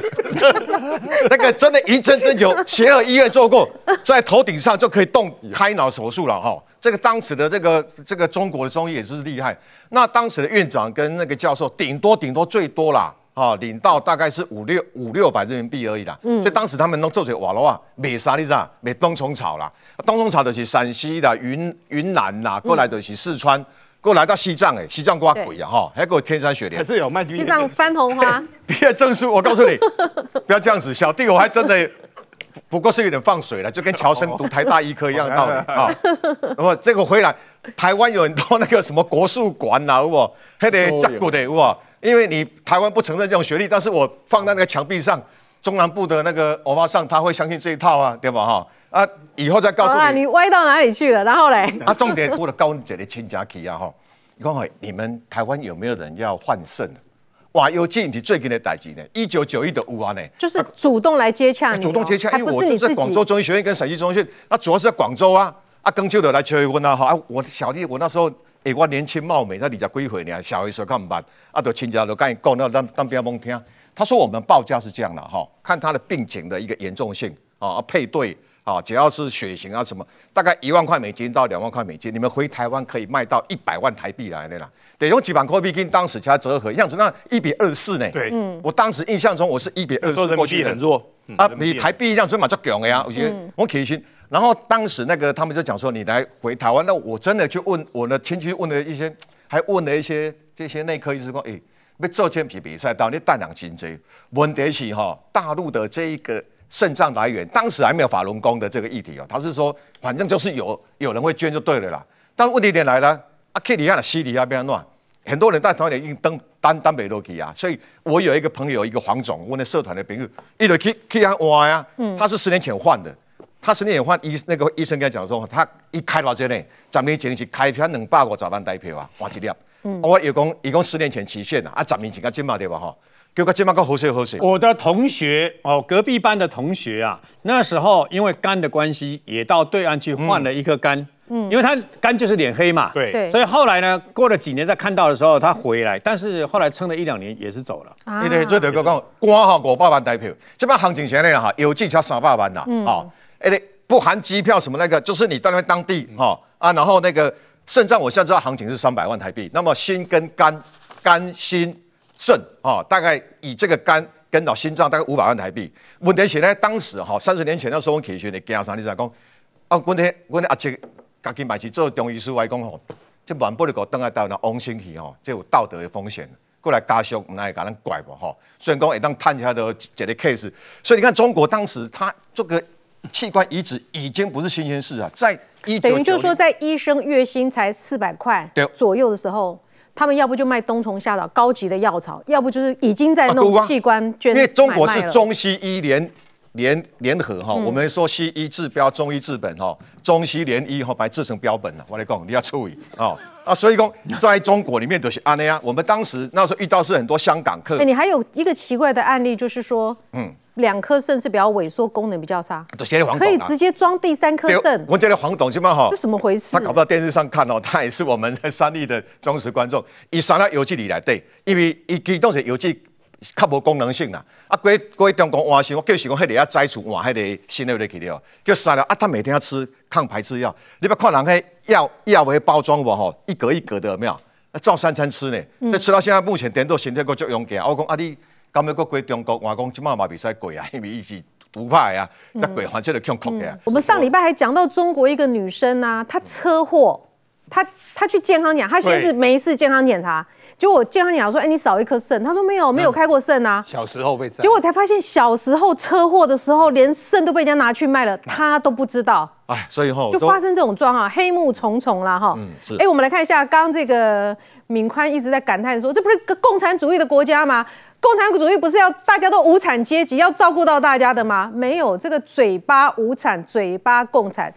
那个真的一针针灸，协和医院做过，在头顶上就可以动开脑手术了哈。这个当时的这个这个中国的中医也是厉害。那当时的院长跟那个教授，顶多顶多最多啦。啊，领到大概是五六五六百人民币而已啦。嗯所以当时他们弄做这瓦罗啊，美啥你知道？美冬虫草啦，冬虫草的是陕西啦、云云南啦，过来的是四川，过来到西藏哎，西藏瓜鬼啊哈，还给我天山雪莲，还是有卖西藏番红花，毕业证书，我告诉你，不要这样子，小弟我还真的不过是有点放水了，就跟乔生读台大医科一样的道理啊。那么这个回来，台湾有很多那个什么国术馆呐，有无？还得加固的，有无？因为你台湾不承认这种学历，但是我放在那个墙壁上，中南部的那个欧巴上他会相信这一套啊，对吧？哈？啊，以后再告诉你。你歪到哪里去了？然后嘞，啊，重点我的高姐的亲家去啊哈，你讲嘿，你们台湾有没有人要换肾？哇，有进你最近的代志呢，一九九一的五啊呢，就是主动来接洽主动接洽，因为我就在广州中医学院跟陕西中医学院，那主要是在广州啊，啊，更就的来求婚啊，哈，啊，我小弟我那时候，哎、我年轻貌美，才二十几岁呢，小的时候看不办，啊，就亲家就跟你讲，那当当不要蒙听，他说我们报价是这样的哈，看他的病情的一个严重性啊，配对。啊，只要是血型啊什么，大概一万块美金到两万块美金，你们回台湾可以卖到一百万台币来的啦。对，用几万块币跟当时加折合，样子那一比二四呢。对嗯我当时印象中我是一比二那时候人民币四过去很弱嗯啊，比台币一样，准嘛就强的呀。我觉得嗯我其实然后当时那个他们就讲说你来回台湾，那我真的去问我的亲戚问了一些，还问了一些这些内科医师说，哎，要做健体比赛，到底胆量真济？问题是哈，大陆的这一个肾脏来源，当时还没有法轮功的这个议题哦，他是说反正就是有有人会捐就对了啦。但问题点来了，啊，克里亚的西里亚变乱，很多人在台湾已经登单单北落去啊，所以我有一个朋友，一个黄总，我那社团的朋友，一直去去安挖呀，他是十年前换的。他十年前换医，那个医生跟他讲说，他一开到这里，十年前是开票两百五十万台票啊，换一粒。我有讲，一共十年前期限啊，啊，十年前个金嘛对吧？哈，叫个金嘛个好水好水。我的同学哦，隔壁班的同学啊，那时候因为肝的关系，也到对岸去换了一颗肝。嗯，因为他肝就是脸黑嘛。对对。所以后来呢，过了几年再看到的时候，他回来，但是后来撑了一两年也是走了。啊。对对，最得个讲，官哈五百万台票，这边行情前呢哈，有进才三百万呐。嗯。哦，哎嘞。不含机票什么那个，就是你到那边当地哈啊，然后那个肾脏，我现在知道行情是三百万台币。那么心跟肝、肝心肾啊，大概以这个肝跟到心脏大概五百万台币。问题是呢，当时哈三十年前那时候我去学的惊啥？你知讲啊？问题问题阿姐家己买去做中医师来讲吼，这万不能够等下到那翁星去吼，这有道德的风险。过来加修，唔来甲咱怪不吼。虽然讲会当探下的这个 case，所以你看中国当时他这个。器官移植已经不是新鲜事啊，在一等于就是说，在医生月薪才四百块左右的时候，他们要不就卖冬虫夏草高级的药草，要不就是已经在弄器官捐。因为中国是中西医联联联合哈，我们说西医治标，中医治本哈，中西联医哈，把它制成标本了。我来讲，你要注意啊啊！所以讲，在中国里面都是安那样。我们当时那时候遇到是很多香港客。哎，你还有一个奇怪的案例，就是说，嗯。两颗肾是比较萎缩，功能比较差，可以直接装第三颗肾。我这个黄董，起码哈，这怎么回事？他搞不到电视上看哦，他也是我们三立的忠实观众。以三粒邮寄里来对，因为伊机动是邮寄较无功能性啦。啊，过过中国换新，我叫时讲迄个啊摘除换迄个新的入去了，叫三粒啊，他每天要吃抗排斥药。你不看人迄药药为包装无吼，一格一格的有没有？照三餐吃呢，这吃到现在目前点都身体够足勇敢。我讲啊你。咁要过归中国，我讲即马嘛比赛过啊，因为伊是独派啊，那过反正就强酷的。我们上礼拜还讲到中国一个女生啊，她车祸，她她去健康检，她先是没事健康检查，结果健康检查说，哎，你少一颗肾，她说没有，没有开过肾啊。小时候被，结果才发现小时候车祸的时候，连肾都被人家拿去卖了，她都不知道。哎，所以后就发生这种状况，黑幕重重啦哈。嗯，是。哎，我们来看一下，刚这个敏宽一直在感叹说，这不是个共产主义的国家吗？共产主义不是要大家都无产阶级，要照顾到大家的吗？没有，这个嘴巴无产，嘴巴共产，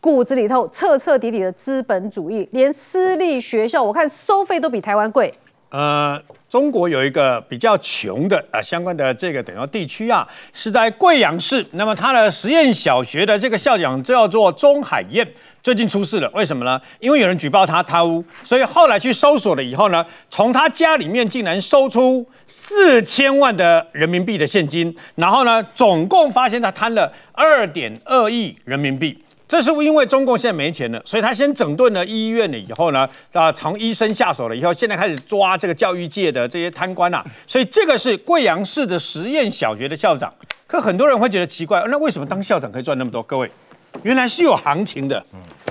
骨子里头彻彻底底的资本主义。连私立学校，我看收费都比台湾贵。呃，中国有一个比较穷的啊，相关的这个等于地区啊，是在贵阳市。那么它的实验小学的这个校长叫做钟海燕。最近出事了，为什么呢？因为有人举报他贪污，所以后来去搜索了以后呢，从他家里面竟然搜出四千万的人民币的现金，然后呢，总共发现他贪了二点二亿人民币。这是因为中共现在没钱了，所以他先整顿了医院了以后呢，啊，从医生下手了以后，现在开始抓这个教育界的这些贪官啊。所以这个是贵阳市的实验小学的校长。可很多人会觉得奇怪，那为什么当校长可以赚那么多？各位。原来是有行情的，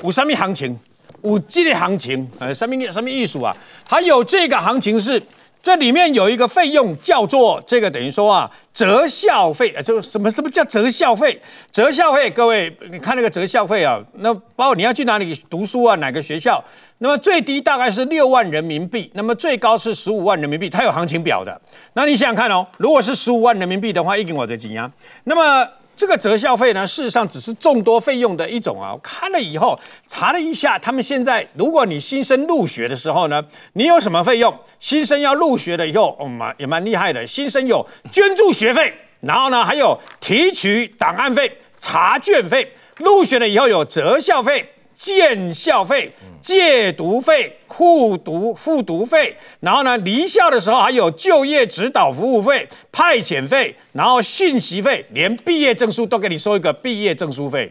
有什么行情？有这个行情，呃，什么什么艺术啊？还有这个行情是，这里面有一个费用叫做这个等于说啊，折校费啊，就什么什么叫折校费？折校费，各位你看那个折校费啊，那包括你要去哪里读书啊，哪个学校？那么最低大概是六万人民币，那么最高是十五万人民币，它有行情表的。那你想想看哦，如果是十五万人民币的话，一斤我这几样？那么。这个择校费呢，事实上只是众多费用的一种啊。我看了以后查了一下，他们现在如果你新生入学的时候呢，你有什么费用？新生要入学了以后，哦蛮也蛮厉害的。新生有捐助学费，然后呢还有提取档案费、查卷费。入学了以后有择校费。建校费、借读费、复读复读费，然后呢，离校的时候还有就业指导服务费、派遣费，然后讯息费，连毕业证书都给你收一个毕业证书费。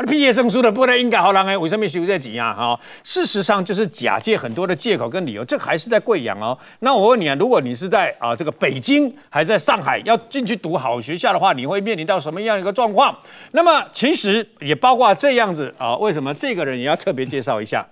啊，毕业证书的不能应该好人哎，为什么收这几样？哈，事实上就是假借很多的借口跟理由，这还是在贵阳哦。那我问你啊，如果你是在啊这个北京，还在上海要进去读好学校的话，你会面临到什么样一个状况？那么其实也包括这样子啊，为什么这个人也要特别介绍一下？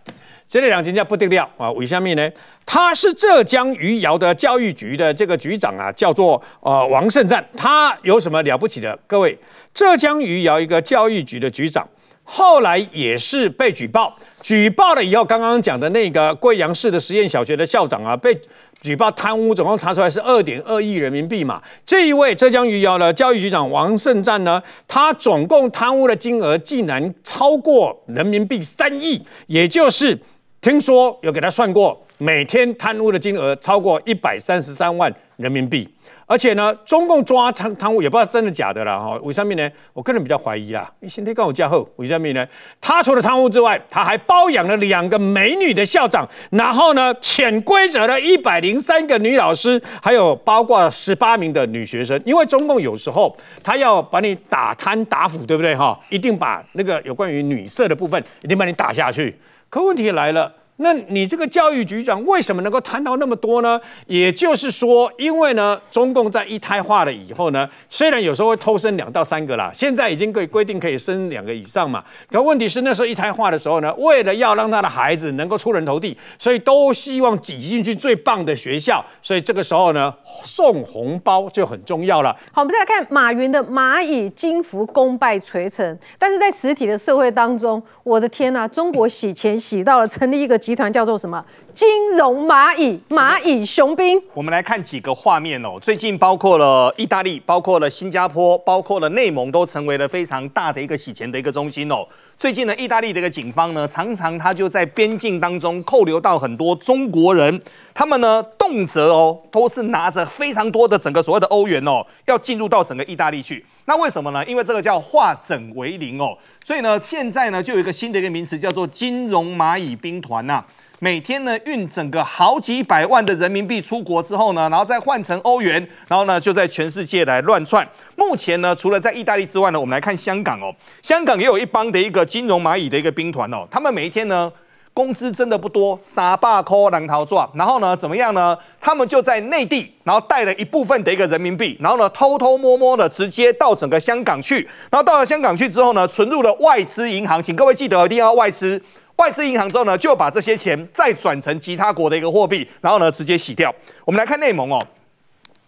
这两人家不得了啊！为什么呢？他是浙江余姚的教育局的这个局长啊，叫做呃王胜赞。他有什么了不起的？各位，浙江余姚一个教育局的局长，后来也是被举报，举报了以后，刚刚讲的那个贵阳市的实验小学的校长啊，被举报贪污，总共查出来是二点二亿人民币嘛。这一位浙江余姚的教育局长王胜赞呢，他总共贪污的金额竟然超过人民币三亿，也就是听说有给他算过，每天贪污的金额超过一百三十三万人民币，而且呢，中共抓贪贪污也不知道真的假的了哈。为什么呢？我个人比较怀疑啦。你今天跟我加厚，为什么呢？他除了贪污之外，他还包养了两个美女的校长，然后呢，潜规则了一百零三个女老师，还有包括十八名的女学生。因为中共有时候他要把你打贪打腐，对不对哈？一定把那个有关于女色的部分，一定把你打下去。可问题来了，那你这个教育局长为什么能够谈到那么多呢？也就是说，因为呢，中共在一胎化了以后呢，虽然有时候会偷生两到三个啦，现在已经可以规定可以生两个以上嘛。可问题是那时候一胎化的时候呢，为了要让他的孩子能够出人头地，所以都希望挤进去最棒的学校，所以这个时候呢，送红包就很重要了。好，我们再来看马云的蚂蚁金服功败垂成，但是在实体的社会当中，我的天呐，中国洗钱洗到了成立一个集团，叫做什么？金融蚂蚁，蚂蚁雄兵。我们来看几个画面哦。最近包括了意大利，包括了新加坡，包括了内蒙，都成为了非常大的一个洗钱的一个中心哦。最近呢，意大利的一个警方呢，常常他就在边境当中扣留到很多中国人，他们呢动辄哦都是拿着非常多的整个所谓的欧元哦，要进入到整个意大利去。那为什么呢？因为这个叫化整为零哦，所以呢，现在呢就有一个新的一个名词叫做金融蚂蚁兵团呐。每天呢运整个好几百万的人民币出国之后呢，然后再换成欧元，然后呢就在全世界来乱窜。目前呢，除了在意大利之外呢，我们来看香港哦，香港也有一帮的一个金融蚂蚁的一个兵团哦，他们每一天呢工资真的不多，傻霸扣狼逃赚，然后呢怎么样呢？他们就在内地，然后带了一部分的一个人民币，然后呢偷偷摸摸的直接到整个香港去，然后到了香港去之后呢，存入了外资银行，请各位记得一定要外资。外资银行之后呢，就把这些钱再转成其他国的一个货币，然后呢直接洗掉。我们来看内蒙哦，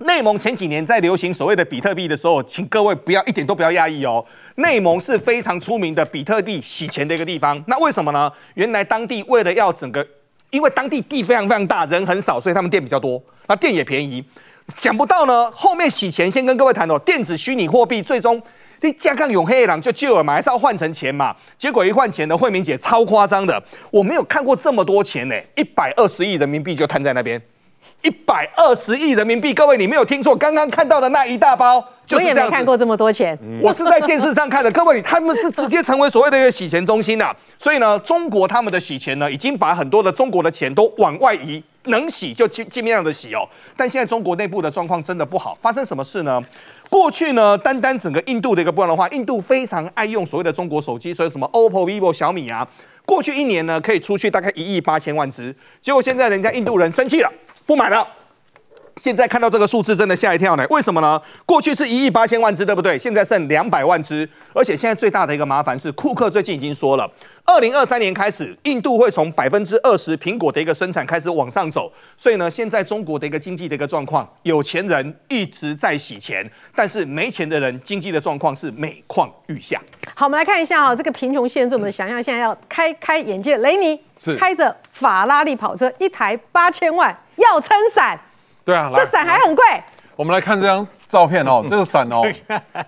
内蒙前几年在流行所谓的比特币的时候，请各位不要一点都不要压抑哦。内蒙是非常出名的比特币洗钱的一个地方。那为什么呢？原来当地为了要整个，因为当地地非常非常大，人很少，所以他们店比较多，那店也便宜。想不到呢，后面洗钱，先跟各位谈哦，电子虚拟货币最终。你加杠永黑狼就救了嘛，还是要换成钱嘛？结果一换钱呢，慧明姐超夸张的，我没有看过这么多钱呢，一百二十亿人民币就摊在那边，一百二十亿人民币，各位你没有听错，刚刚看到的那一大包，我也没看过这么多钱，我是在电视上看的，各位他们是直接成为所谓的一个洗钱中心呐，所以呢，中国他们的洗钱呢，已经把很多的中国的钱都往外移。能洗就尽尽量的洗哦，但现在中国内部的状况真的不好，发生什么事呢？过去呢，单单整个印度的一个部分的话，印度非常爱用所谓的中国手机，所以什么 OPPO、vivo、小米啊，过去一年呢可以出去大概一亿八千万只，结果现在人家印度人生气了，不买了。现在看到这个数字，真的吓一跳呢。为什么呢？过去是一亿八千万只，对不对？现在剩两百万只，而且现在最大的一个麻烦是，库克最近已经说了，二零二三年开始，印度会从百分之二十苹果的一个生产开始往上走。所以呢，现在中国的一个经济的一个状况，有钱人一直在洗钱，但是没钱的人经济的状况是每况愈下。好，我们来看一下哈，这个贫穷限制我们的想象，现在要开开眼界。雷尼是开着法拉利跑车，一台八千万，要撑伞。对啊，这伞还很贵。我们来看这张照片哦，这个伞哦，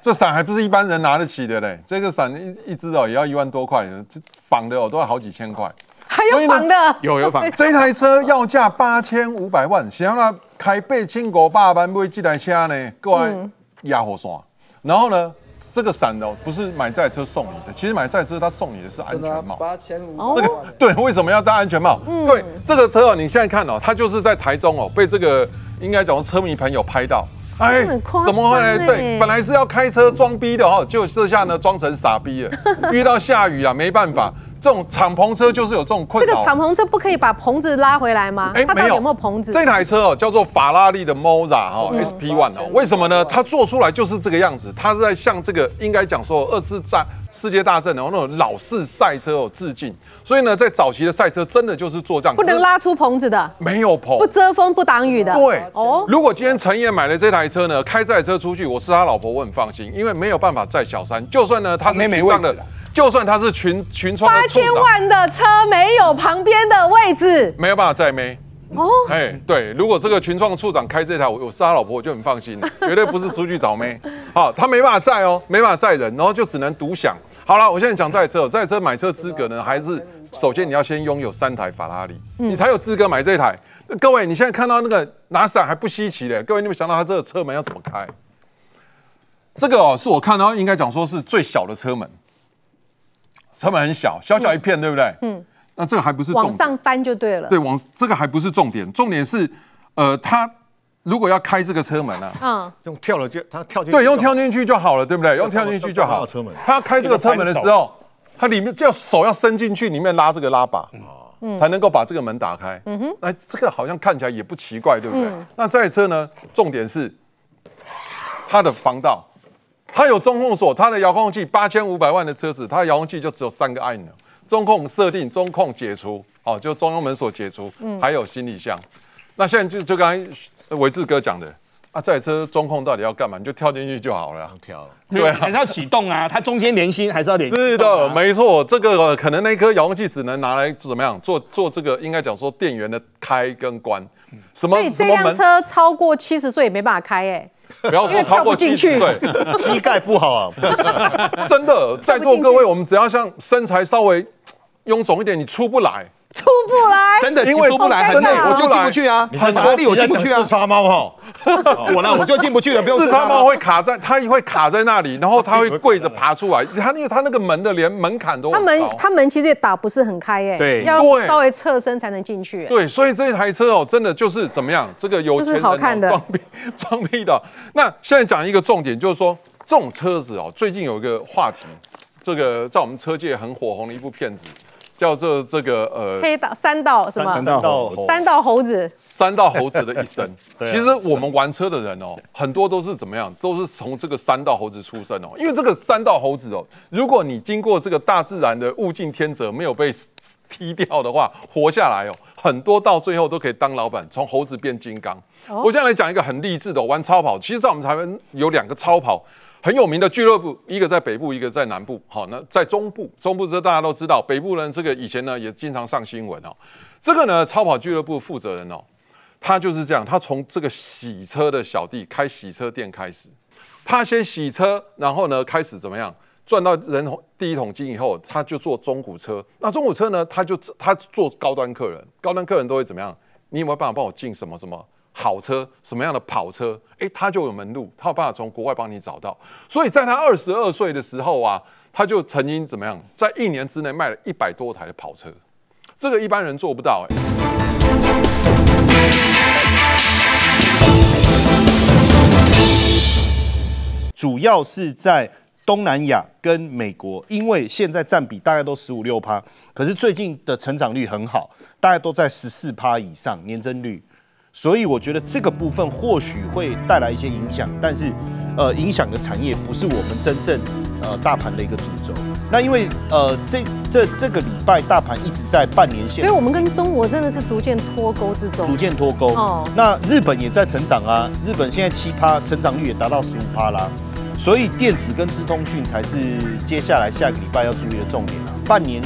这伞还不是一般人拿得起的嘞。这个伞一一只哦，也要一万多块，这仿的哦都要好几千块。还有仿的？有有仿。这台车要价八千五百万，想要开八千五百万买这台车呢，各位压火刷。然后呢，这个伞哦，不是买这台车送你的，其实买这台车他送你的是安全帽。八千五。这个对，为什么要戴安全帽？对，这个车哦，你现在看哦，它就是在台中哦，被这个。应该讲车迷朋友拍到，哎怎么会呢？哎对，本来是要开车装逼的哦，就这下呢装成傻逼了。遇到下雨啊，没办法，这种敞篷车就是有这种困扰。这个敞篷车不可以把棚子拉回来吗？哎没有它到底有没有棚子？这台车哦，叫做法拉利的 Moza 哈嗯 SP One 哦，为什么呢？它做出来就是这个样子，它是在向这个应该讲说二次战世界大战的那种老式赛车哦致敬。所以呢，在早期的赛车真的就是做这样，不能拉出棚子的，没有棚，不遮风不挡雨的。对，哦，如果今天陈燕买了这台车呢，开这台车出去，我是他老婆，我很放心，因为没有办法载小三。就算呢他是群创的，就算他是群群创八的处长，千万的车没有旁边的位置。没有办法载妹。哦，哎，对，如果这个群创处长开这台，我我是他老婆，我就很放心了，绝对不是出去找妹。好，他没办法载哦，没办法载人，然后就只能独享。好了，我现在讲这台车，这台车买车资格呢，还是首先你要先拥有三台法拉利，嗯你才有资格买这台。那各位，你现在看到那个拿伞还不稀奇嘞，各位，你有没有想到它这个车门要怎么开？这个哦，是我看到应该讲说是最小的车门，车门很小，小小一片，对不对？嗯，那这个还不是重点。往上翻就对了。对，往这个还不是重点，重点是，呃，他如果要开这个车门啊，嗯，用跳了就他跳进去，对，用跳进去就好了，对不对？用跳进去就好。车门他要开这个车门的时候，他里面就要手要伸进去，里面拉这个拉把，嗯才能够把这个门打开。嗯哼，哎，这个好像看起来也不奇怪，对不对？嗯那这台车呢，重点是它的防盗，它有中控锁，它的遥控器八千五百万的车子，它的遥控器就只有三个按钮：中控设定、中控解除，哦，就中央门锁解除，嗯还有行李箱。那现在就就刚才伟志哥讲的。啊，这台车中控到底要干嘛？你就跳进去就好了。跳，对啊还是要启动啊，它中间连心还是要连。是的，没错，这个可能那颗遥控器只能拿来怎么样做做这个，应该讲说电源的开跟关，什么所以这辆什么门，车超过七十岁也没办法开哎。不要说超过进去对，膝盖不好啊，真的，在座各位，我们只要像身材稍微臃肿一点，你出不来。出不来，真的因为出不来，很累，我就进不去啊，很法拉利我进不去啊。四叉猫哈，我呢我就进不去了，不用四叉猫会卡在，它会卡在那里，然后它会跪着爬出来。它因为它那个门的连门槛都它门很高。他门其实也打不是很开哎，对要稍微侧身才能进去。对，所以这台车哦，真的就是怎么样？这个有钱人哦好看的装逼装逼的。那现在讲一个重点，就是说这种车子哦，最近有一个话题，这个在我们车界很火红的一部片子，叫做这个呃黑道三道什么？三道猴三道猴子。三道猴子的一生。啊其实我们 玩车的人哦，很多都是怎么样，都是从这个三道猴子出生哦。因为这个三道猴子哦，如果你经过这个大自然的物竞天择，没有被踢掉的话，活下来哦，很多到最后都可以当老板，从猴子变金刚。哦我现在来讲一个很励志的，玩超跑。其实，在我们台湾有两个超跑。很有名的俱乐部，一个在北部，一个在南部。好，那在中部，中部这大家都知道，北部人这个以前呢也经常上新闻哦。这个呢，超跑俱乐部负责人哦，他就是这样，他从这个洗车的小弟开洗车店开始，他先洗车，然后呢开始怎么样赚到人头第一桶金以后，他就做中古车。那中古车呢，他就他做高端客人，高端客人都会怎么样？你有没有办法帮我进什么什么？好车，什么样的跑车？诶，他就有门路，他有办法从国外帮你找到。所以在他二十二岁的时候啊，他就曾经怎么样，在一年之内卖了一百多台的跑车，这个一般人做不到诶。主要是在东南亚跟美国，因为现在占比大概都十五六趴，可是最近的成长率很好，大概都在十四趴以上年增率，所以我觉得这个部分或许会带来一些影响，但是呃，影响的产业不是我们真正呃大盘的一个主轴。那因为呃这这这个礼拜大盘一直在半年线所以，我们跟中国真的是逐渐脱钩之中，逐渐脱钩。哦那日本也在成长啊，日本现在七趴，成长率也达到十五趴啦。所以电子跟资通讯才是接下来下个礼拜要注意的重点啊。半年